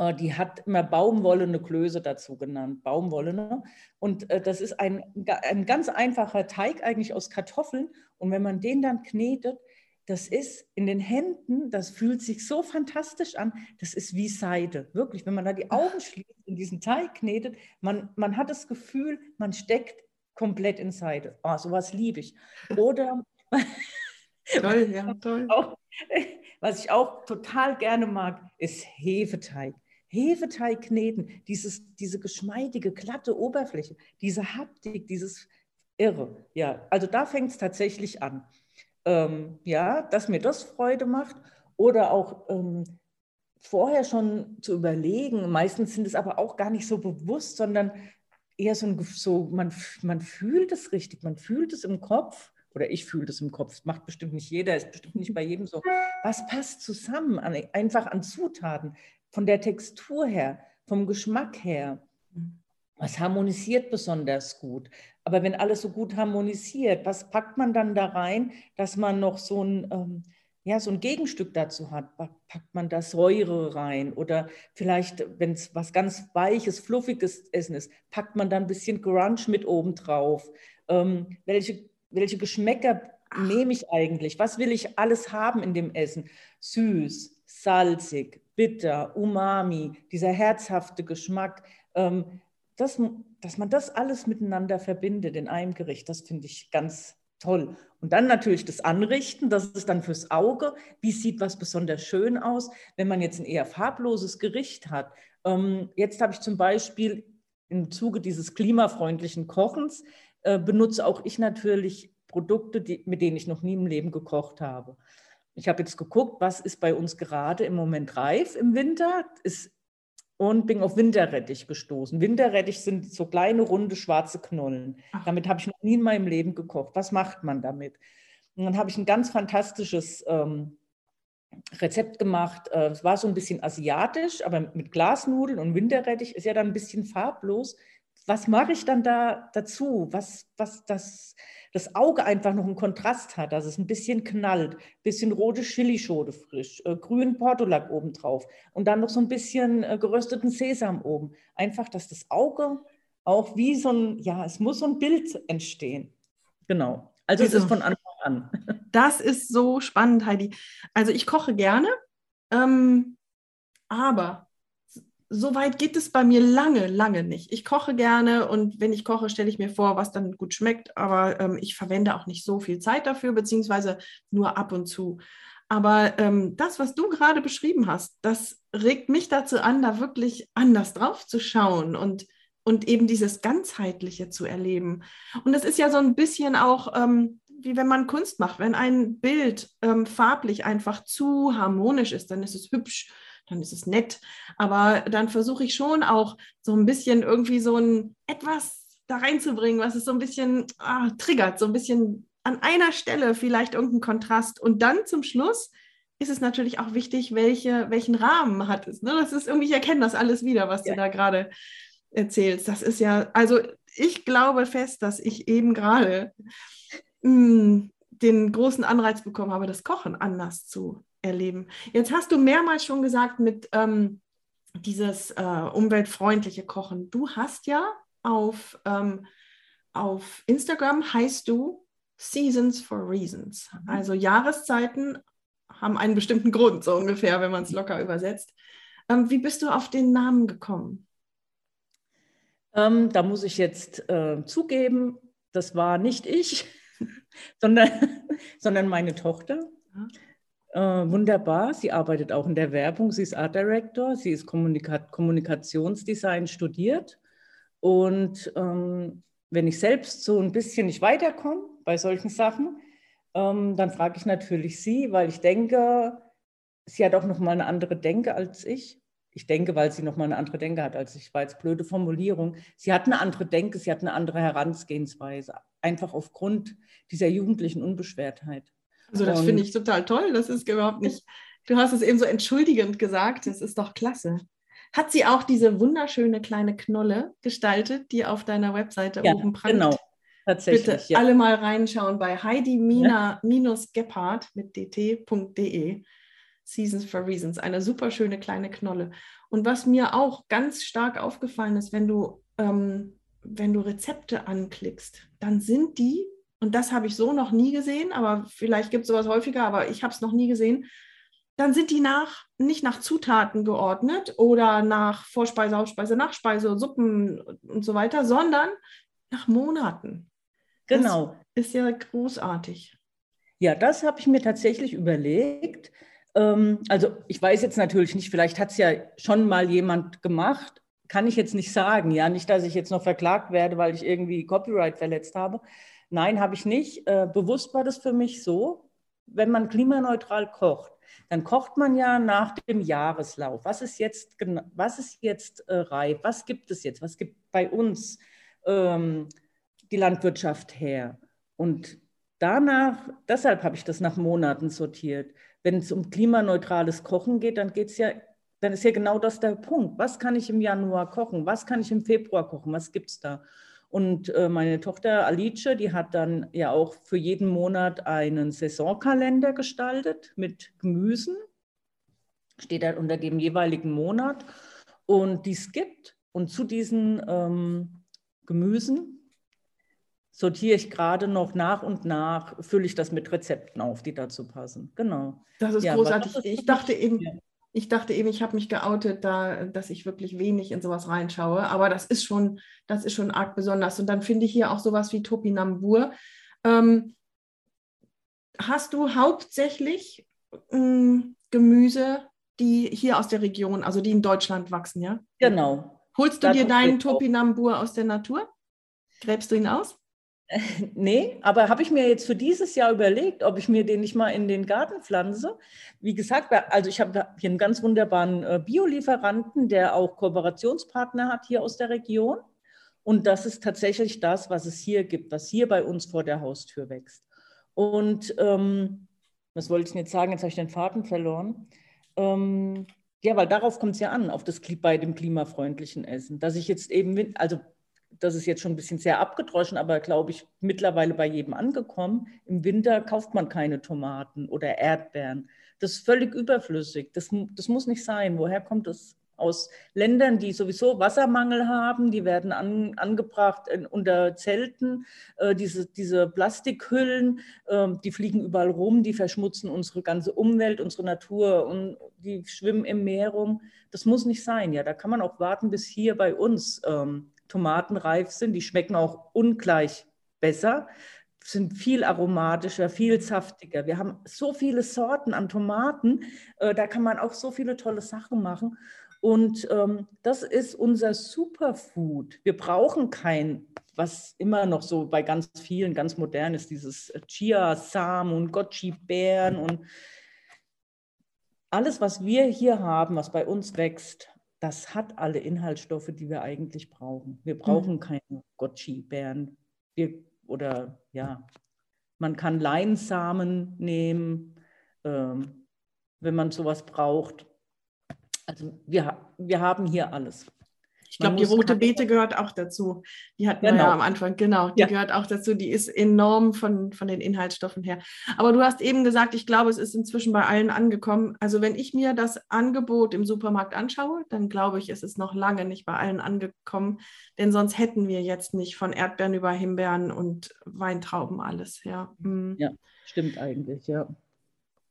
B: Äh, die hat immer baumwollene Klöße dazu genannt, baumwollene. Und äh, das ist ein, ein ganz einfacher Teig eigentlich aus Kartoffeln. Und wenn man den dann knetet, das ist in den Händen, das fühlt sich so fantastisch an, das ist wie Seide. Wirklich, wenn man da die Augen schließt und diesen Teig knetet, man, man hat das Gefühl, man steckt komplett in Seide. Oh, sowas liebe ich. Oder toll, ja, toll. Auch, was ich auch total gerne mag, ist Hefeteig. Hefeteig kneten, dieses, diese geschmeidige, glatte Oberfläche, diese Haptik, dieses Irre. Ja, also da fängt es tatsächlich an. Ähm, ja, dass mir das Freude macht oder auch ähm, vorher schon zu überlegen. Meistens sind es aber auch gar nicht so bewusst, sondern eher so, ein, so man, man fühlt es richtig, man fühlt es im Kopf oder ich fühle das im Kopf, das macht bestimmt nicht jeder, ist bestimmt nicht bei jedem so. Was passt zusammen, an, einfach an Zutaten? Von der Textur her, vom Geschmack her. Was harmonisiert besonders gut? Aber wenn alles so gut harmonisiert, was packt man dann da rein, dass man noch so ein, ähm, ja, so ein Gegenstück dazu hat? Packt man da Säure rein? Oder vielleicht, wenn es was ganz Weiches, Fluffiges Essen ist, packt man da ein bisschen Grunge mit oben drauf? Ähm, welche, welche Geschmäcker nehme ich eigentlich? Was will ich alles haben in dem Essen? Süß, salzig, bitter, umami, dieser herzhafte Geschmack, ähm, das, dass man das alles miteinander verbindet in einem Gericht, das finde ich ganz toll. Und dann natürlich das Anrichten, das ist dann fürs Auge. Wie sieht was besonders schön aus, wenn man jetzt ein eher farbloses Gericht hat? Ähm, jetzt habe ich zum Beispiel im Zuge dieses klimafreundlichen Kochens, äh, benutze auch ich natürlich Produkte, die, mit denen ich noch nie im Leben gekocht habe. Ich habe jetzt geguckt, was ist bei uns gerade im Moment reif im Winter ist, und bin auf Winterrettich gestoßen. Winterrettich sind so kleine, runde, schwarze Knollen. Ach. Damit habe ich noch nie in meinem Leben gekocht. Was macht man damit? Und dann habe ich ein ganz fantastisches ähm, Rezept gemacht. Äh, es war so ein bisschen asiatisch, aber mit Glasnudeln und Winterrettich ist ja dann ein bisschen farblos. Was mache ich dann da dazu? Was, was das das Auge einfach noch einen Kontrast hat, dass es ein bisschen knallt, bisschen rote Chilischote frisch, äh, grünen Portulak obendrauf und dann noch so ein bisschen äh, gerösteten Sesam oben. Einfach, dass das Auge auch wie so ein, ja, es muss so ein Bild entstehen. Genau. Also es ist von Anfang an.
A: Das ist so spannend, Heidi. Also ich koche gerne, ähm, aber so weit geht es bei mir lange, lange nicht. Ich koche gerne und wenn ich koche, stelle ich mir vor, was dann gut schmeckt, aber ähm, ich verwende auch nicht so viel Zeit dafür, beziehungsweise nur ab und zu. Aber ähm, das, was du gerade beschrieben hast, das regt mich dazu an, da wirklich anders drauf zu schauen und, und eben dieses Ganzheitliche zu erleben. Und das ist ja so ein bisschen auch, ähm, wie wenn man Kunst macht. Wenn ein Bild ähm, farblich einfach zu harmonisch ist, dann ist es hübsch, dann ist es nett. Aber dann versuche ich schon auch so ein bisschen irgendwie so ein etwas da reinzubringen, was es so ein bisschen ah, triggert, so ein bisschen an einer Stelle vielleicht irgendein Kontrast. Und dann zum Schluss ist es natürlich auch wichtig, welche, welchen Rahmen hat es. Ne? Das ist irgendwie, ich erkenne das alles wieder, was ja. du da gerade erzählst. Das ist ja, also ich glaube fest, dass ich eben gerade hm, den großen Anreiz bekommen habe, das Kochen anders zu erleben. Jetzt hast du mehrmals schon gesagt mit ähm, dieses äh, umweltfreundliche Kochen. Du hast ja auf, ähm, auf Instagram heißt du Seasons for Reasons. Mhm. Also Jahreszeiten haben einen bestimmten Grund, so ungefähr, wenn man es locker übersetzt. Ähm, wie bist du auf den Namen gekommen?
B: Ähm, da muss ich jetzt äh, zugeben, das war nicht ich, sondern, sondern meine Tochter. Äh, wunderbar, sie arbeitet auch in der Werbung, sie ist Art Director, sie ist Kommunika Kommunikationsdesign studiert und ähm, wenn ich selbst so ein bisschen nicht weiterkomme bei solchen Sachen, ähm, dann frage ich natürlich sie, weil ich denke, sie hat auch noch mal eine andere Denke als ich. Ich denke, weil sie noch mal eine andere Denke hat als ich. War jetzt blöde Formulierung. Sie hat eine andere Denke, sie hat eine andere Herangehensweise. Einfach aufgrund dieser jugendlichen Unbeschwertheit.
A: Also das finde ich total toll. Das ist überhaupt nicht. Du hast es eben so entschuldigend gesagt. Das ist doch klasse hat sie auch diese wunderschöne kleine Knolle gestaltet, die auf deiner Webseite ja, oben prangt. Genau, tatsächlich. Bitte ja. alle mal reinschauen bei heidi-gebhardt mit dt.de. Seasons for Reasons, eine super schöne kleine Knolle. Und was mir auch ganz stark aufgefallen ist, wenn du, ähm, wenn du Rezepte anklickst, dann sind die, und das habe ich so noch nie gesehen, aber vielleicht gibt es sowas häufiger, aber ich habe es noch nie gesehen, dann sind die nach, nicht nach Zutaten geordnet oder nach Vorspeise, Hauptspeise, Nachspeise, Suppen und so weiter, sondern nach Monaten.
B: Genau.
A: Das ist ja großartig.
B: Ja, das habe ich mir tatsächlich überlegt. Ähm, also ich weiß jetzt natürlich nicht, vielleicht hat es ja schon mal jemand gemacht, kann ich jetzt nicht sagen. Ja, nicht, dass ich jetzt noch verklagt werde, weil ich irgendwie Copyright verletzt habe. Nein, habe ich nicht. Äh, bewusst war das für mich so, wenn man klimaneutral kocht, dann kocht man ja nach dem Jahreslauf. Was ist jetzt, was ist jetzt äh, reif? Was gibt es jetzt? Was gibt bei uns ähm, die Landwirtschaft her? Und danach, deshalb habe ich das nach Monaten sortiert. Wenn es um klimaneutrales Kochen geht, dann geht es ja, dann ist ja genau das der Punkt. Was kann ich im Januar kochen? Was kann ich im Februar kochen? Was gibt es da? Und äh, meine Tochter Alice, die hat dann ja auch für jeden Monat einen Saisonkalender gestaltet mit Gemüsen. Steht halt unter dem jeweiligen Monat. Und die skippt. Und zu diesen ähm, Gemüsen sortiere ich gerade noch nach und nach, fülle ich das mit Rezepten auf, die dazu passen. Genau.
A: Das ist ja, großartig. Das ist ich dachte eben, ich dachte eben, ich habe mich geoutet, da, dass ich wirklich wenig in sowas reinschaue. Aber das ist schon, das ist schon arg besonders. Und dann finde ich hier auch sowas wie Topinambur. Ähm, hast du hauptsächlich äh, Gemüse, die hier aus der Region, also die in Deutschland wachsen, ja?
B: Genau.
A: Holst du da dir deinen Topinambur aus der Natur? Gräbst du ihn aus?
B: Nee, aber habe ich mir jetzt für dieses Jahr überlegt, ob ich mir den nicht mal in den Garten pflanze. Wie gesagt, also ich habe hier einen ganz wunderbaren äh, Biolieferanten, der auch Kooperationspartner hat hier aus der Region. Und das ist tatsächlich das, was es hier gibt, was hier bei uns vor der Haustür wächst. Und ähm, was wollte ich jetzt sagen? Jetzt habe ich den Faden verloren. Ähm, ja, weil darauf kommt es ja an, auf das bei dem klimafreundlichen Essen. Dass ich jetzt eben, also das ist jetzt schon ein bisschen sehr abgedroschen, aber glaube ich mittlerweile bei jedem angekommen. Im Winter kauft man keine Tomaten oder Erdbeeren. Das ist völlig überflüssig. Das, das muss nicht sein. Woher kommt das? Aus Ländern, die sowieso Wassermangel haben, die werden an, angebracht in, unter Zelten. Äh, diese, diese Plastikhüllen, äh, die fliegen überall rum, die verschmutzen unsere ganze Umwelt, unsere Natur und die schwimmen im Meer rum. Das muss nicht sein. Ja, da kann man auch warten, bis hier bei uns ähm, Tomaten reif sind. Die schmecken auch ungleich besser, sind viel aromatischer, viel saftiger. Wir haben so viele Sorten an Tomaten, äh, da kann man auch so viele tolle Sachen machen. Und ähm, das ist unser Superfood. Wir brauchen kein was immer noch so bei ganz vielen ganz modern ist, dieses Chia-Samen und Goji-Beeren und alles, was wir hier haben, was bei uns wächst, das hat alle Inhaltsstoffe, die wir eigentlich brauchen. Wir brauchen mhm. keine Goji-Beeren. Oder ja, man kann Leinsamen nehmen, ähm, wenn man sowas braucht. Also wir, wir haben hier alles.
A: Ich glaube, die rote Beete gehört auch dazu. Die hatten genau. wir ja am Anfang, genau. Die ja. gehört auch dazu. Die ist enorm von, von den Inhaltsstoffen her. Aber du hast eben gesagt, ich glaube, es ist inzwischen bei allen angekommen. Also wenn ich mir das Angebot im Supermarkt anschaue, dann glaube ich, es ist noch lange nicht bei allen angekommen. Denn sonst hätten wir jetzt nicht von Erdbeeren über Himbeeren und Weintrauben alles. Ja,
B: mhm. ja stimmt eigentlich, ja.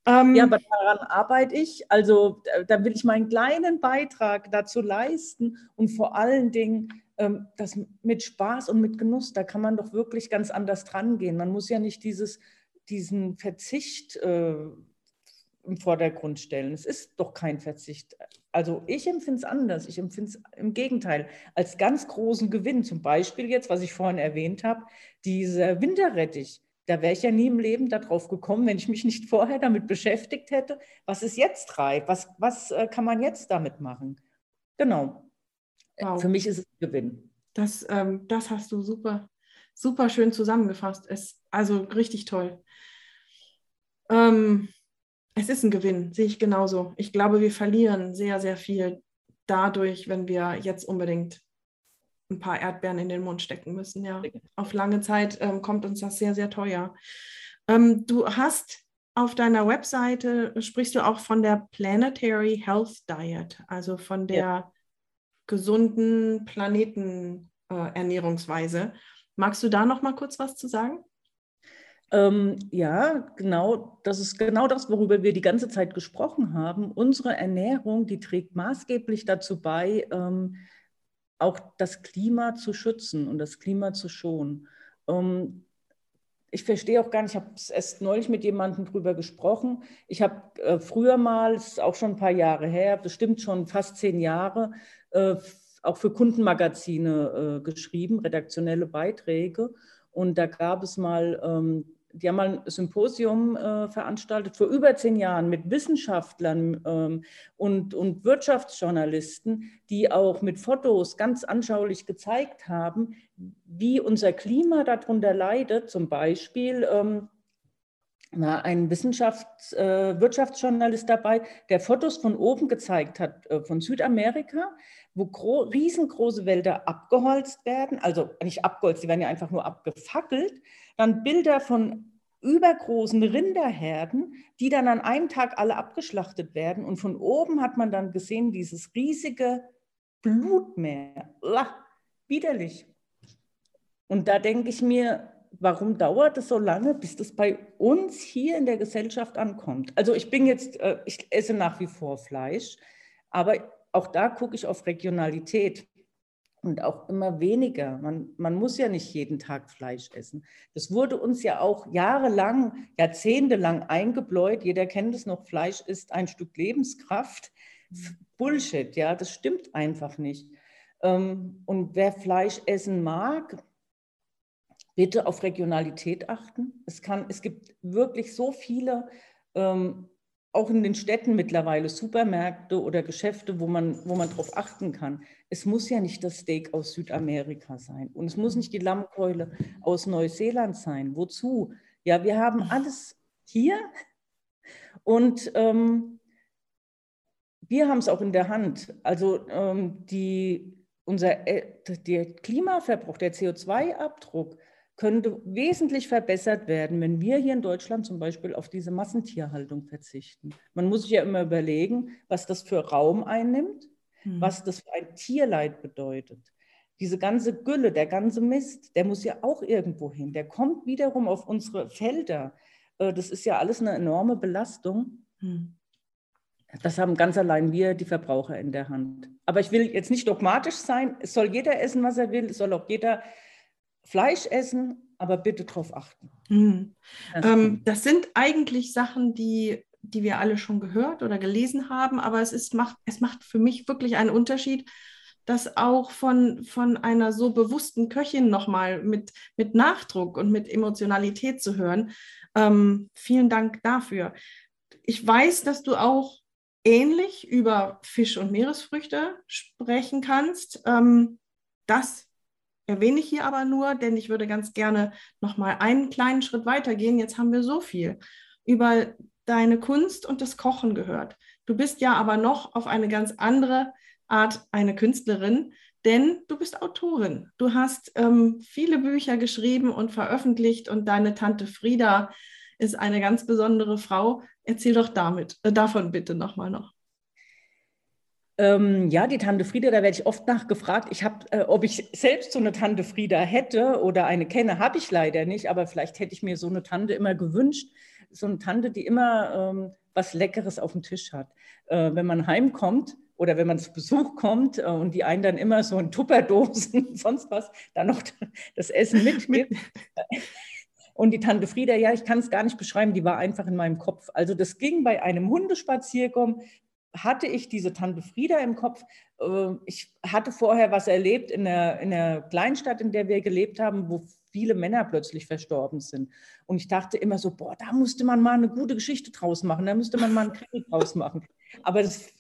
B: Ähm, ja, aber daran arbeite ich. Also da will ich meinen kleinen Beitrag dazu leisten und vor allen Dingen ähm, das mit Spaß und mit Genuss, da kann man doch wirklich ganz anders dran gehen. Man muss ja nicht dieses, diesen Verzicht äh, im Vordergrund stellen. Es ist doch kein Verzicht. Also ich empfinde es anders. Ich empfinde es im Gegenteil als ganz großen Gewinn. Zum Beispiel jetzt, was ich vorhin erwähnt habe, dieser Winterrettich da wäre ich ja nie im Leben darauf gekommen, wenn ich mich nicht vorher damit beschäftigt hätte, was ist jetzt reif, was, was äh, kann man jetzt damit machen. Genau. Wow. Für mich ist es ein Gewinn.
A: Das, ähm, das hast du super, super schön zusammengefasst. Es, also richtig toll. Ähm, es ist ein Gewinn, sehe ich genauso. Ich glaube, wir verlieren sehr, sehr viel dadurch, wenn wir jetzt unbedingt ein paar Erdbeeren in den Mund stecken müssen. Ja, auf lange Zeit ähm, kommt uns das sehr, sehr teuer. Ähm, du hast auf deiner Webseite sprichst du auch von der Planetary Health Diet, also von der ja. gesunden Planetenernährungsweise. Äh, Magst du da noch mal kurz was zu sagen?
B: Ähm, ja, genau. Das ist genau das, worüber wir die ganze Zeit gesprochen haben. Unsere Ernährung, die trägt maßgeblich dazu bei, ähm, auch das Klima zu schützen und das Klima zu schonen. Ähm, ich verstehe auch gar nicht, ich habe erst neulich mit jemandem drüber gesprochen. Ich habe äh, früher mal, das ist auch schon ein paar Jahre her, bestimmt schon fast zehn Jahre, äh, auch für Kundenmagazine äh, geschrieben, redaktionelle Beiträge. Und da gab es mal ähm, die haben mal ein Symposium äh, veranstaltet vor über zehn Jahren mit Wissenschaftlern ähm, und, und Wirtschaftsjournalisten, die auch mit Fotos ganz anschaulich gezeigt haben, wie unser Klima darunter leidet. Zum Beispiel ähm, war ein Wissenschafts-, äh, Wirtschaftsjournalist dabei, der Fotos von oben gezeigt hat, äh, von Südamerika, wo riesengroße Wälder abgeholzt werden, also nicht abgeholzt, die werden ja einfach nur abgefackelt, dann Bilder von übergroßen Rinderherden, die dann an einem Tag alle abgeschlachtet werden. Und von oben hat man dann gesehen, dieses riesige Blutmeer. Uah, widerlich. Und da denke ich mir, warum dauert es so lange, bis das bei uns hier in der Gesellschaft ankommt? Also ich bin jetzt, äh, ich esse nach wie vor Fleisch, aber auch da gucke ich auf Regionalität und auch immer weniger. Man, man muss ja nicht jeden Tag Fleisch essen. Das wurde uns ja auch jahrelang, jahrzehntelang eingebläut. Jeder kennt es noch, Fleisch ist ein Stück Lebenskraft. Bullshit, ja, das stimmt einfach nicht. Ähm, und wer Fleisch essen mag, bitte auf Regionalität achten. Es, kann, es gibt wirklich so viele ähm, auch in den Städten mittlerweile Supermärkte oder Geschäfte, wo man, wo man darauf achten kann. Es muss ja nicht das Steak aus Südamerika sein und es muss nicht die Lammkeule aus Neuseeland sein. Wozu? Ja, wir haben alles hier und ähm, wir haben es auch in der Hand. Also ähm, die, unser äh, der Klimaverbrauch, der CO2-Abdruck, könnte wesentlich verbessert werden, wenn wir hier in Deutschland zum Beispiel auf diese Massentierhaltung verzichten. Man muss sich ja immer überlegen, was das für Raum einnimmt, hm. was das für ein Tierleid bedeutet. Diese ganze Gülle, der ganze Mist, der muss ja auch irgendwo hin. Der kommt wiederum auf unsere Felder. Äh, das ist ja alles eine enorme Belastung. Hm. Das haben ganz allein wir, die Verbraucher, in der Hand. Aber ich will jetzt nicht dogmatisch sein. Es soll jeder essen, was er will. Es soll auch jeder Fleisch essen, aber bitte darauf achten.
A: Mhm. Das, ähm, das, sind eigentlich Sachen, die, die wir alle schon gehört oder gelesen haben, aber es, ist, macht, es macht für mich wirklich einen Unterschied, das auch von, von einer so bewussten Köchin nochmal mit, mit Nachdruck und mit Emotionalität zu hören. Ähm, vielen Dank dafür. Ich weiß, dass du auch ähnlich über Fisch und Meeresfrüchte sprechen kannst. Ähm, das erwähne ich hier aber nur, denn ich würde ganz gerne noch mal einen kleinen Schritt weitergehen. Jetzt haben wir so viel über deine Kunst und das Kochen gehört. Du bist ja aber noch auf eine ganz andere Art eine Künstlerin, denn du bist Autorin. Du hast ähm, viele Bücher geschrieben und veröffentlicht und deine Tante Frieda ist eine ganz besondere Frau. Erzähl doch damit, äh, davon bitte nochmal noch.
B: Ähm, ja, die Tante Frieda, da werde ich oft nachgefragt. Ich habe, äh, ob ich selbst so eine Tante Frieda hätte oder eine kenne, habe ich leider nicht, aber vielleicht hätte ich mir so eine Tante immer gewünscht. So eine Tante, die immer ähm, was Leckeres auf dem Tisch hat. Äh, wenn man heimkommt oder wenn man zu Besuch kommt äh, und die einen dann immer so in Tupperdosen, sonst was, dann noch das Essen mitgibt. Und die Tante Frieda, ja, ich kann es gar nicht beschreiben, die war einfach in meinem Kopf. Also das ging bei einem Hundespaziergang, hatte ich diese Tante Frieda im Kopf. Äh, ich hatte vorher was erlebt in der, in der Kleinstadt, in der wir gelebt haben, wo viele Männer plötzlich verstorben sind. Und ich dachte immer so, boah, da musste man mal eine gute Geschichte draus machen, da müsste man mal einen Krieg draus machen. Aber das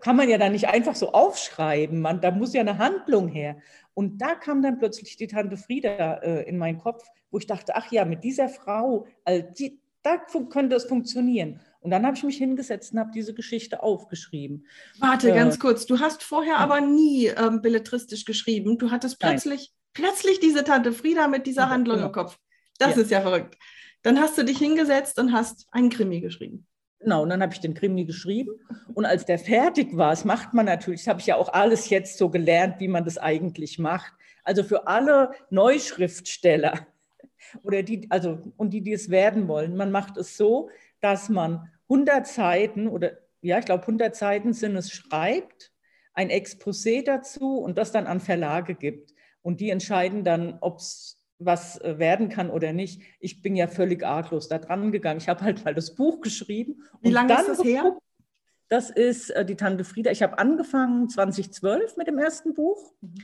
B: kann man ja dann nicht einfach so aufschreiben, man, da muss ja eine Handlung her. Und da kam dann plötzlich die Tante Frieda äh, in meinen Kopf, wo ich dachte, ach ja, mit dieser Frau, also die, da könnte es funktionieren. Und dann habe ich mich hingesetzt und habe diese Geschichte aufgeschrieben.
A: Warte äh, ganz kurz, du hast vorher aber nie ähm, belletristisch geschrieben. Du hattest plötzlich, plötzlich diese Tante Frieda mit dieser ja, Handlung genau. im Kopf. Das ja. ist ja verrückt. Dann hast du dich hingesetzt und hast einen Krimi geschrieben.
B: Genau, und dann habe ich den Krimi geschrieben. Und als der fertig war, das macht man natürlich, das habe ich ja auch alles jetzt so gelernt, wie man das eigentlich macht. Also für alle Neuschriftsteller oder die, also und die, die es werden wollen, man macht es so, dass man 100 Seiten oder ja, ich glaube 100 Seiten sind es schreibt, ein Exposé dazu und das dann an Verlage gibt. Und die entscheiden dann, ob es was äh, werden kann oder nicht. Ich bin ja völlig arglos da dran gegangen. Ich habe halt mal das Buch geschrieben.
A: Wie lange ist das her?
B: Das ist äh, die Tante Frieda. Ich habe angefangen 2012 mit dem ersten Buch. Mhm.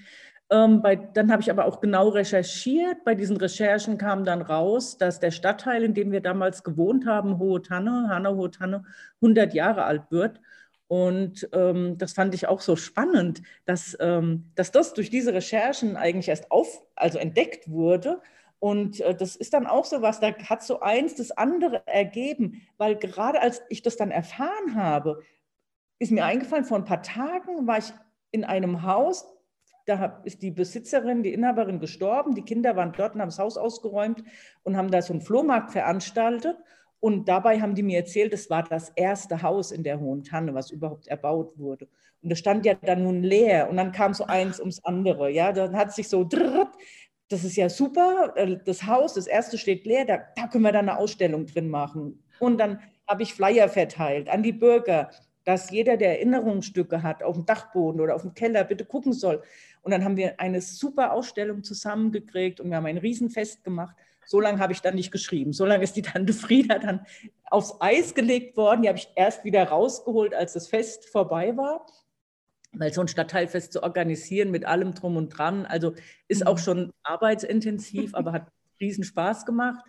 B: Ähm, bei, dann habe ich aber auch genau recherchiert. Bei diesen Recherchen kam dann raus, dass der Stadtteil, in dem wir damals gewohnt haben, Hohe Tanne, Hanau Hohe Tanne, 100 Jahre alt wird. Und ähm, das fand ich auch so spannend, dass, ähm, dass das durch diese Recherchen eigentlich erst auf, also entdeckt wurde. Und äh, das ist dann auch so was, da hat so eins das andere ergeben, weil gerade als ich das dann erfahren habe, ist mir eingefallen, vor ein paar Tagen war ich in einem Haus, da ist die Besitzerin, die Inhaberin gestorben, die Kinder waren dort und haben das Haus ausgeräumt und haben da so einen Flohmarkt veranstaltet. Und dabei haben die mir erzählt, es war das erste Haus in der Hohen Tanne, was überhaupt erbaut wurde. Und das stand ja dann nun leer und dann kam so eins ums andere. Ja, dann hat sich so, das ist ja super, äh, das Haus, das erste steht leer, da, da können wir dann eine Ausstellung drin machen. Und dann habe ich Flyer verteilt an die Bürger, dass jeder, der Erinnerungsstücke hat, auf dem Dachboden oder auf dem Keller, bitte gucken soll. Und dann haben wir eine super Ausstellung zusammengekriegt und wir haben ein Riesenfest gemacht. So lange habe ich dann nicht geschrieben. So lange ist die Tante Frieda dann aufs Eis gelegt worden. Die habe ich erst wieder rausgeholt, als das Fest vorbei war. Weil so ein Stadtteilfest zu organisieren mit allem drum und dran, also ist auch mhm. schon arbeitsintensiv, aber hat riesen Spaß gemacht.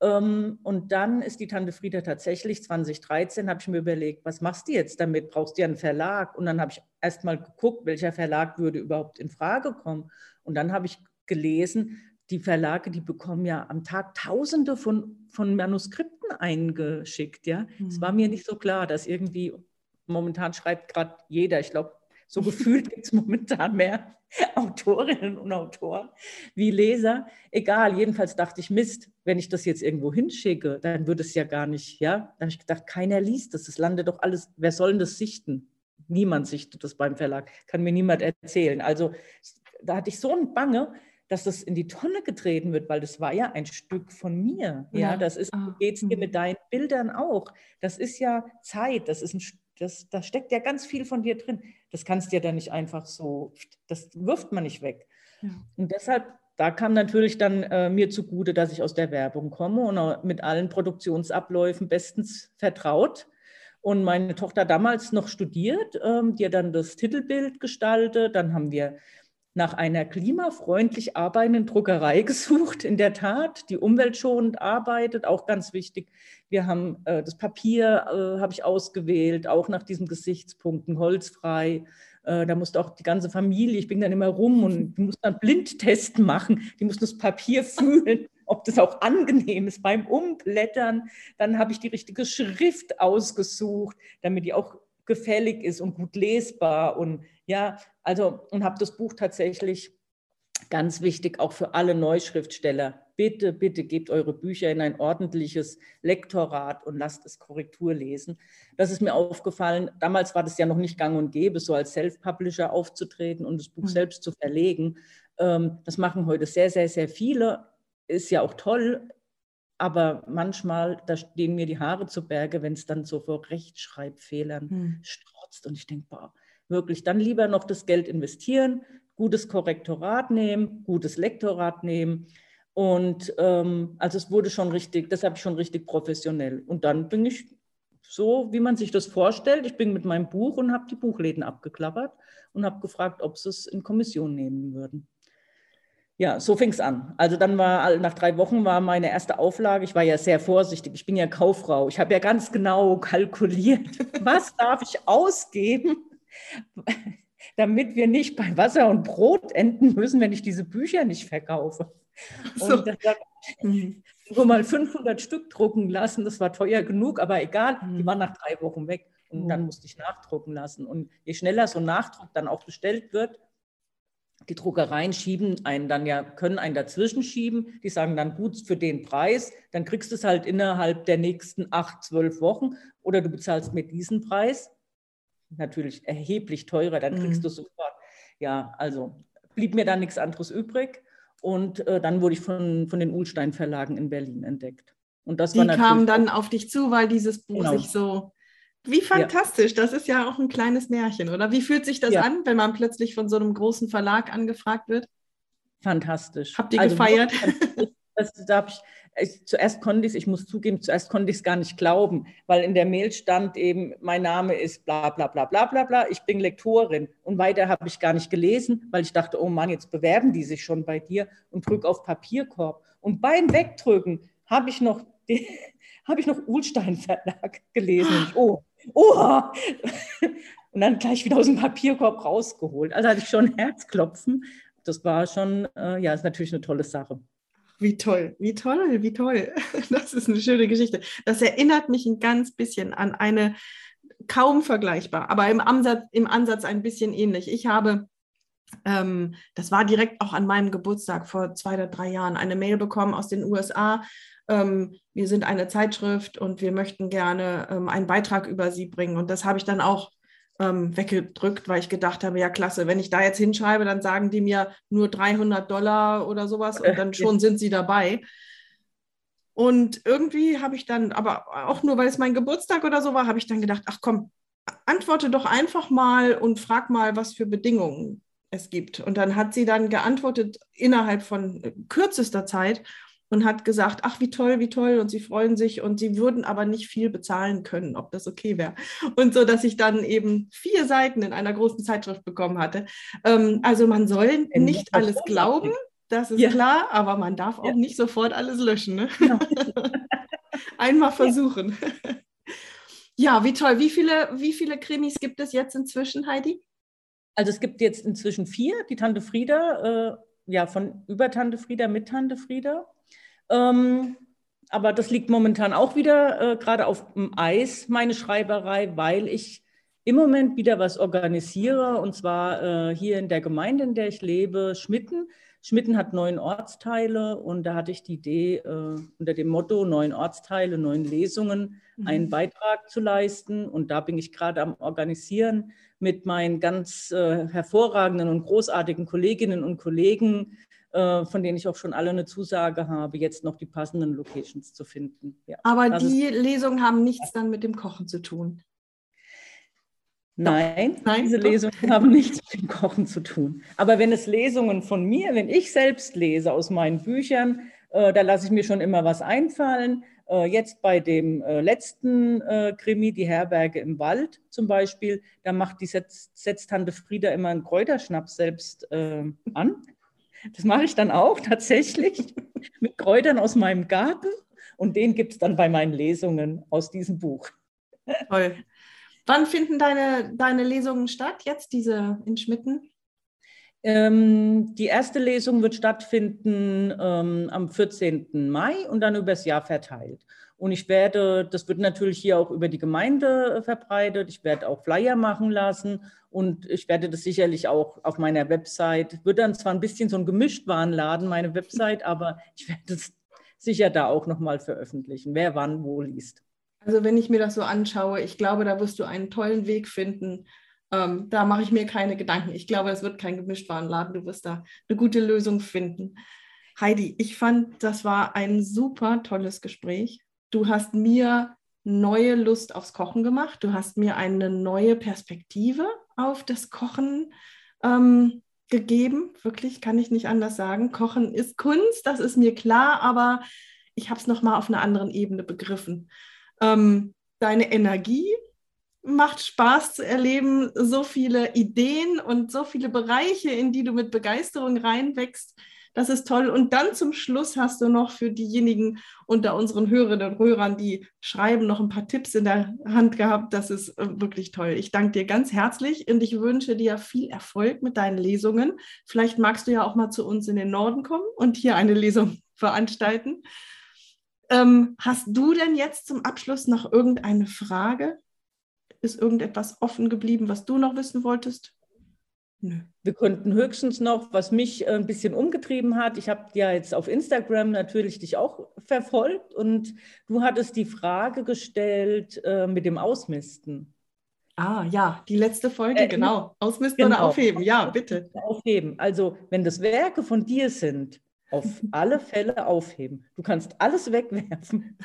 B: Ähm, und dann ist die Tante Frieda tatsächlich 2013, habe ich mir überlegt, was machst du jetzt damit? Brauchst du ja einen Verlag? Und dann habe ich erst mal geguckt, welcher Verlag würde überhaupt in Frage kommen. Und dann habe ich gelesen, die Verlage, die bekommen ja am Tag Tausende von, von Manuskripten eingeschickt. Ja, es mhm. war mir nicht so klar, dass irgendwie momentan schreibt gerade jeder. Ich glaube, so gefühlt gibt es momentan mehr Autorinnen und Autoren wie Leser. Egal, jedenfalls dachte ich, Mist, wenn ich das jetzt irgendwo hinschicke, dann würde es ja gar nicht, ja. Da habe ich gedacht, keiner liest das, das landet doch alles, wer soll denn das sichten? Niemand sichtet das beim Verlag, kann mir niemand erzählen. Also da hatte ich so ein Bange, dass das in die Tonne getreten wird, weil das war ja ein Stück von mir. Ja, ja. das ist, oh. geht es dir mhm. mit deinen Bildern auch. Das ist ja Zeit, das ist ein, das, da steckt ja ganz viel von dir drin. Das kannst du ja dann nicht einfach so, das wirft man nicht weg. Ja. Und deshalb, da kam natürlich dann äh, mir zugute, dass ich aus der Werbung komme und mit allen Produktionsabläufen bestens vertraut Und meine Tochter damals noch studiert, ähm, die hat dann das Titelbild gestaltet. Dann haben wir nach einer klimafreundlich arbeitenden Druckerei gesucht. In der Tat, die umweltschonend arbeitet, auch ganz wichtig. Wir haben äh, das Papier äh, habe ich ausgewählt, auch nach diesen Gesichtspunkten, holzfrei. Äh, da musste auch die ganze Familie, ich bin dann immer rum und die mussten dann Blindtest machen. Die mussten das Papier fühlen, ob das auch angenehm ist beim Umblättern. Dann habe ich die richtige Schrift ausgesucht, damit die auch gefällig ist und gut lesbar und ja, also und habe das Buch tatsächlich ganz wichtig auch für alle Neuschriftsteller. Bitte, bitte gebt eure Bücher in ein ordentliches Lektorat und lasst es Korrektur lesen. Das ist mir aufgefallen. Damals war das ja noch nicht gang und gäbe, so als Self-Publisher aufzutreten und das Buch mhm. selbst zu verlegen. Ähm, das machen heute sehr, sehr, sehr viele. Ist ja auch toll. Aber manchmal, da stehen mir die Haare zu Berge, wenn es dann so vor Rechtschreibfehlern hm. strotzt. Und ich denke, boah, wirklich, dann lieber noch das Geld investieren, gutes Korrektorat nehmen, gutes Lektorat nehmen. Und ähm, also es wurde schon richtig, das habe ich schon richtig professionell. Und dann bin ich so, wie man sich das vorstellt. Ich bin mit meinem Buch und habe die Buchläden abgeklappert und habe gefragt, ob sie es in Kommission nehmen würden. Ja, so fing es an. Also dann war, nach drei Wochen war meine erste Auflage, ich war ja sehr vorsichtig, ich bin ja Kauffrau, ich habe ja ganz genau kalkuliert, was darf ich ausgeben, damit wir nicht bei Wasser und Brot enden müssen, wenn ich diese Bücher nicht verkaufe. So. Und das mhm. nur mal 500 Stück drucken lassen, das war teuer genug, aber egal, die mhm. waren nach drei Wochen weg. Und dann musste ich nachdrucken lassen. Und je schneller so ein Nachdruck dann auch bestellt wird, die Druckereien schieben einen dann ja, können einen dazwischen schieben. Die sagen dann gut für den Preis, dann kriegst du es halt innerhalb der nächsten acht, zwölf Wochen oder du bezahlst mir diesen Preis. Natürlich erheblich teurer, dann kriegst mhm. du sofort. Ja, also blieb mir da nichts anderes übrig. Und äh, dann wurde ich von, von den Ulstein Verlagen in Berlin entdeckt. Und das
A: Die kamen dann auf dich zu, weil dieses Buch genau. sich so wie fantastisch. Ja. Das ist ja auch ein kleines Märchen, oder? Wie fühlt sich das ja. an, wenn man plötzlich von so einem großen Verlag angefragt wird?
B: Fantastisch.
A: Habt ihr also, gefeiert?
B: Das, da ich, ich, zuerst konnte ich, ich muss zugeben, zuerst konnte ich es gar nicht glauben, weil in der Mail stand eben, mein Name ist bla bla bla bla bla bla, ich bin Lektorin. Und weiter habe ich gar nicht gelesen, weil ich dachte, oh Mann, jetzt bewerben die sich schon bei dir und drücke auf Papierkorb. Und beim Wegdrücken habe ich noch habe ich noch Ulstein Verlag gelesen. Oh, oh! Und dann gleich wieder aus dem Papierkorb rausgeholt. Also hatte ich schon Herzklopfen. Das war schon, äh, ja, ist natürlich eine tolle Sache.
A: Wie toll, wie toll, wie toll. Das ist eine schöne Geschichte. Das erinnert mich ein ganz bisschen an eine kaum vergleichbar, aber im Ansatz, im Ansatz ein bisschen ähnlich. Ich habe, ähm, das war direkt auch an meinem Geburtstag vor zwei oder drei Jahren, eine Mail bekommen aus den USA wir sind eine Zeitschrift und wir möchten gerne ähm, einen Beitrag über sie bringen. Und das habe ich dann auch ähm, weggedrückt, weil ich gedacht habe, ja klasse, wenn ich da jetzt hinschreibe, dann sagen die mir nur 300 Dollar oder sowas und dann schon sind sie dabei. Und irgendwie habe ich dann, aber auch nur, weil es mein Geburtstag oder so war, habe ich dann gedacht, ach komm, antworte doch einfach mal und frag mal, was für Bedingungen es gibt. Und dann hat sie dann geantwortet innerhalb von kürzester Zeit und hat gesagt, ach, wie toll, wie toll und sie freuen sich und sie würden aber nicht viel bezahlen können, ob das okay wäre. Und so, dass ich dann eben vier Seiten in einer großen Zeitschrift bekommen hatte. Ähm, also man soll nicht alles glauben, das ist ja. klar, aber man darf auch ja. nicht sofort alles löschen. Ne? Ja. Einmal versuchen. Ja. wie toll. Wie viele, wie viele Krimis gibt es jetzt inzwischen, Heidi?
B: Also es gibt jetzt inzwischen vier, die Tante Frieda, äh, ja, von über Tante Frieda mit Tante Frieda. Ähm, aber das liegt momentan auch wieder äh, gerade auf dem Eis, meine Schreiberei, weil ich im Moment wieder was organisiere und zwar äh, hier in der Gemeinde, in der ich lebe, Schmitten. Schmitten hat neun Ortsteile und da hatte ich die Idee, äh, unter dem Motto neun Ortsteile, neun Lesungen mhm. einen Beitrag zu leisten. Und da bin ich gerade am Organisieren mit meinen ganz äh, hervorragenden und großartigen Kolleginnen und Kollegen von denen ich auch schon alle eine Zusage habe, jetzt noch die passenden Locations zu finden.
A: Ja, Aber die Lesungen haben nichts dann mit dem Kochen zu tun.
B: Nein, Nein, diese Lesungen haben nichts mit dem Kochen zu tun. Aber wenn es Lesungen von mir, wenn ich selbst lese aus meinen Büchern, äh, da lasse ich mir schon immer was einfallen. Äh, jetzt bei dem äh, letzten äh, Krimi, Die Herberge im Wald zum Beispiel, da macht die Setz setzt Tante Frieda immer einen Kräuterschnaps selbst äh, an. Das mache ich dann auch tatsächlich mit Kräutern aus meinem Garten und den gibt es dann bei meinen Lesungen aus diesem Buch.
A: Toll. Wann finden deine, deine Lesungen statt? Jetzt diese in Schmitten?
B: Ähm, die erste Lesung wird stattfinden ähm, am 14. Mai und dann übers Jahr verteilt. Und ich werde, das wird natürlich hier auch über die Gemeinde äh, verbreitet. Ich werde auch Flyer machen lassen und ich werde das sicherlich auch auf meiner Website, wird dann zwar ein bisschen so ein Gemischtwarenladen, meine Website, aber ich werde es sicher da auch nochmal veröffentlichen, wer wann wo liest.
A: Also wenn ich mir das so anschaue, ich glaube, da wirst du einen tollen Weg finden, ähm, da mache ich mir keine Gedanken. Ich glaube, es wird kein Gemischtwarenladen. Du wirst da eine gute Lösung finden. Heidi, ich fand, das war ein super tolles Gespräch. Du hast mir neue Lust aufs Kochen gemacht. Du hast mir eine neue Perspektive auf das Kochen ähm, gegeben. Wirklich, kann ich nicht anders sagen. Kochen ist Kunst, das ist mir klar, aber ich habe es nochmal auf einer anderen Ebene begriffen. Ähm, deine Energie, macht Spaß zu erleben, so viele Ideen und so viele Bereiche, in die du mit Begeisterung reinwächst. Das ist toll. Und dann zum Schluss hast du noch für diejenigen unter unseren Hörerinnen und Hörern, die schreiben, noch ein paar Tipps in der Hand gehabt. Das ist äh, wirklich toll. Ich danke dir ganz herzlich und ich wünsche dir viel Erfolg mit deinen Lesungen. Vielleicht magst du ja auch mal zu uns in den Norden kommen und hier eine Lesung veranstalten. Ähm, hast du denn jetzt zum Abschluss noch irgendeine Frage? Ist irgendetwas offen geblieben, was du noch wissen wolltest?
B: Wir könnten höchstens noch, was mich äh, ein bisschen umgetrieben hat, ich habe ja jetzt auf Instagram natürlich dich auch verfolgt und du hattest die Frage gestellt äh, mit dem Ausmisten.
A: Ah ja, die letzte Folge, äh, genau. Ausmisten genau. oder aufheben, ja, bitte.
B: Aufheben. Also wenn das Werke von dir sind, auf alle Fälle aufheben. Du kannst alles wegwerfen.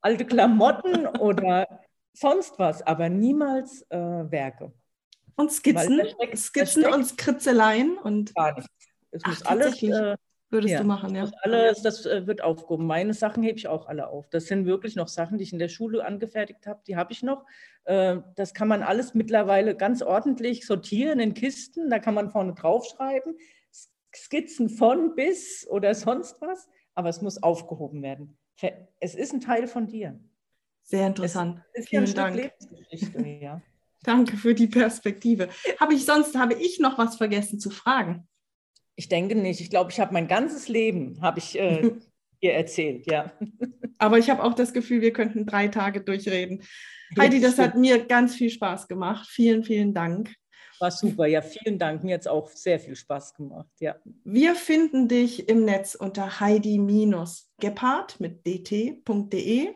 B: Alte Klamotten oder sonst was, aber niemals äh, Werke.
A: Und Skizzen, steckt, Skizzen und Kritzeleien und
B: gar nichts. Es Ach, muss alles äh,
A: würdest ja, du machen, ja.
B: Alles, das äh, wird aufgehoben. Meine Sachen hebe ich auch alle auf. Das sind wirklich noch Sachen, die ich in der Schule angefertigt habe. Die habe ich noch. Äh, das kann man alles mittlerweile ganz ordentlich sortieren in Kisten. Da kann man vorne draufschreiben. Skizzen von bis oder sonst was. Aber es muss aufgehoben werden. Es ist ein Teil von dir.
A: Sehr interessant. Es Vielen Dank. Ja. Danke für die Perspektive. Habe ich sonst, habe ich noch was vergessen zu fragen?
B: Ich denke nicht. Ich glaube, ich habe mein ganzes Leben, habe ich äh, dir erzählt, ja.
A: Aber ich habe auch das Gefühl, wir könnten drei Tage durchreden. Ja, Heidi, das stimmt. hat mir ganz viel Spaß gemacht. Vielen, vielen Dank.
B: War super, ja, vielen Dank. Mir hat es auch sehr viel Spaß gemacht, ja.
A: Wir finden dich im Netz unter heidi-gepard mit dt.de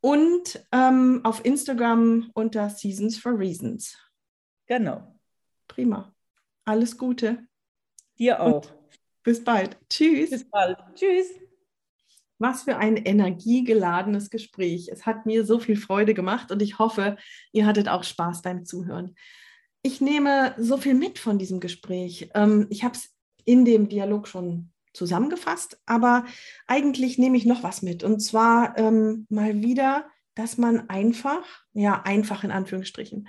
A: und ähm, auf Instagram unter Seasons for Reasons.
B: Genau.
A: Prima. Alles Gute.
B: Dir auch. Und
A: bis bald. Tschüss.
B: Bis bald. Tschüss.
A: Was für ein energiegeladenes Gespräch. Es hat mir so viel Freude gemacht und ich hoffe, ihr hattet auch Spaß beim Zuhören. Ich nehme so viel mit von diesem Gespräch. Ähm, ich habe es in dem Dialog schon zusammengefasst, aber eigentlich nehme ich noch was mit. Und zwar ähm, mal wieder, dass man einfach, ja, einfach in Anführungsstrichen,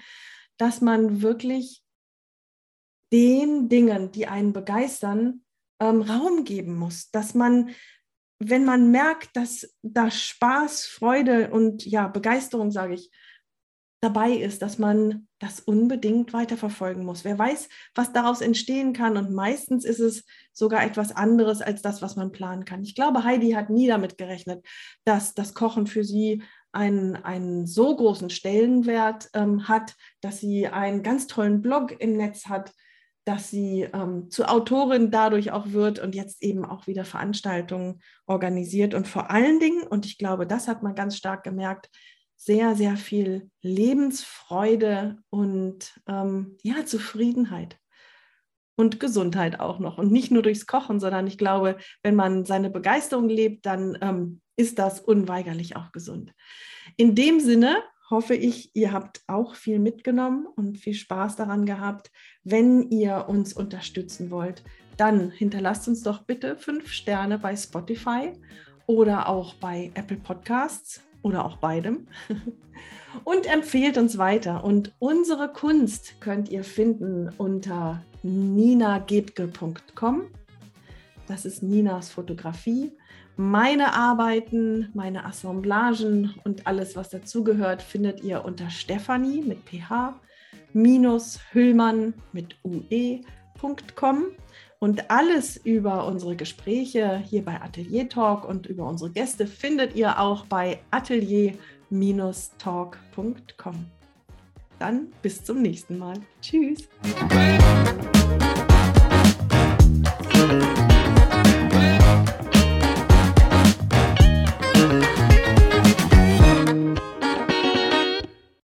A: dass man wirklich den Dingen, die einen begeistern, ähm, Raum geben muss, dass man, wenn man merkt, dass da Spaß, Freude und ja, Begeisterung, sage ich, dabei ist, dass man das unbedingt weiterverfolgen muss. Wer weiß, was daraus entstehen kann. Und meistens ist es sogar etwas anderes als das, was man planen kann. Ich glaube, Heidi hat nie damit gerechnet, dass das Kochen für sie einen, einen so großen Stellenwert ähm, hat, dass sie einen ganz tollen Blog im Netz hat, dass sie ähm, zur Autorin dadurch auch wird und jetzt eben auch wieder Veranstaltungen organisiert. Und vor allen Dingen, und ich glaube, das hat man ganz stark gemerkt, sehr, sehr viel Lebensfreude und ähm, ja, Zufriedenheit und Gesundheit auch noch. Und nicht nur durchs Kochen, sondern ich glaube, wenn man seine Begeisterung lebt, dann ähm, ist das unweigerlich auch gesund. In dem Sinne hoffe ich, ihr habt auch viel mitgenommen und viel Spaß daran gehabt. Wenn ihr uns unterstützen wollt, dann hinterlasst uns doch bitte fünf Sterne bei Spotify oder auch bei Apple Podcasts oder auch beidem. Und empfehlt uns weiter. Und unsere Kunst könnt ihr finden unter ninagebke.com. Das ist Ninas Fotografie. Meine Arbeiten, meine Assemblagen und alles, was dazugehört, findet ihr unter Stefanie mit ph minus Hüllmann mit ue.com. Und alles über unsere Gespräche hier bei Atelier Talk und über unsere Gäste findet ihr auch bei atelier-talk.com. Dann bis zum nächsten Mal. Tschüss.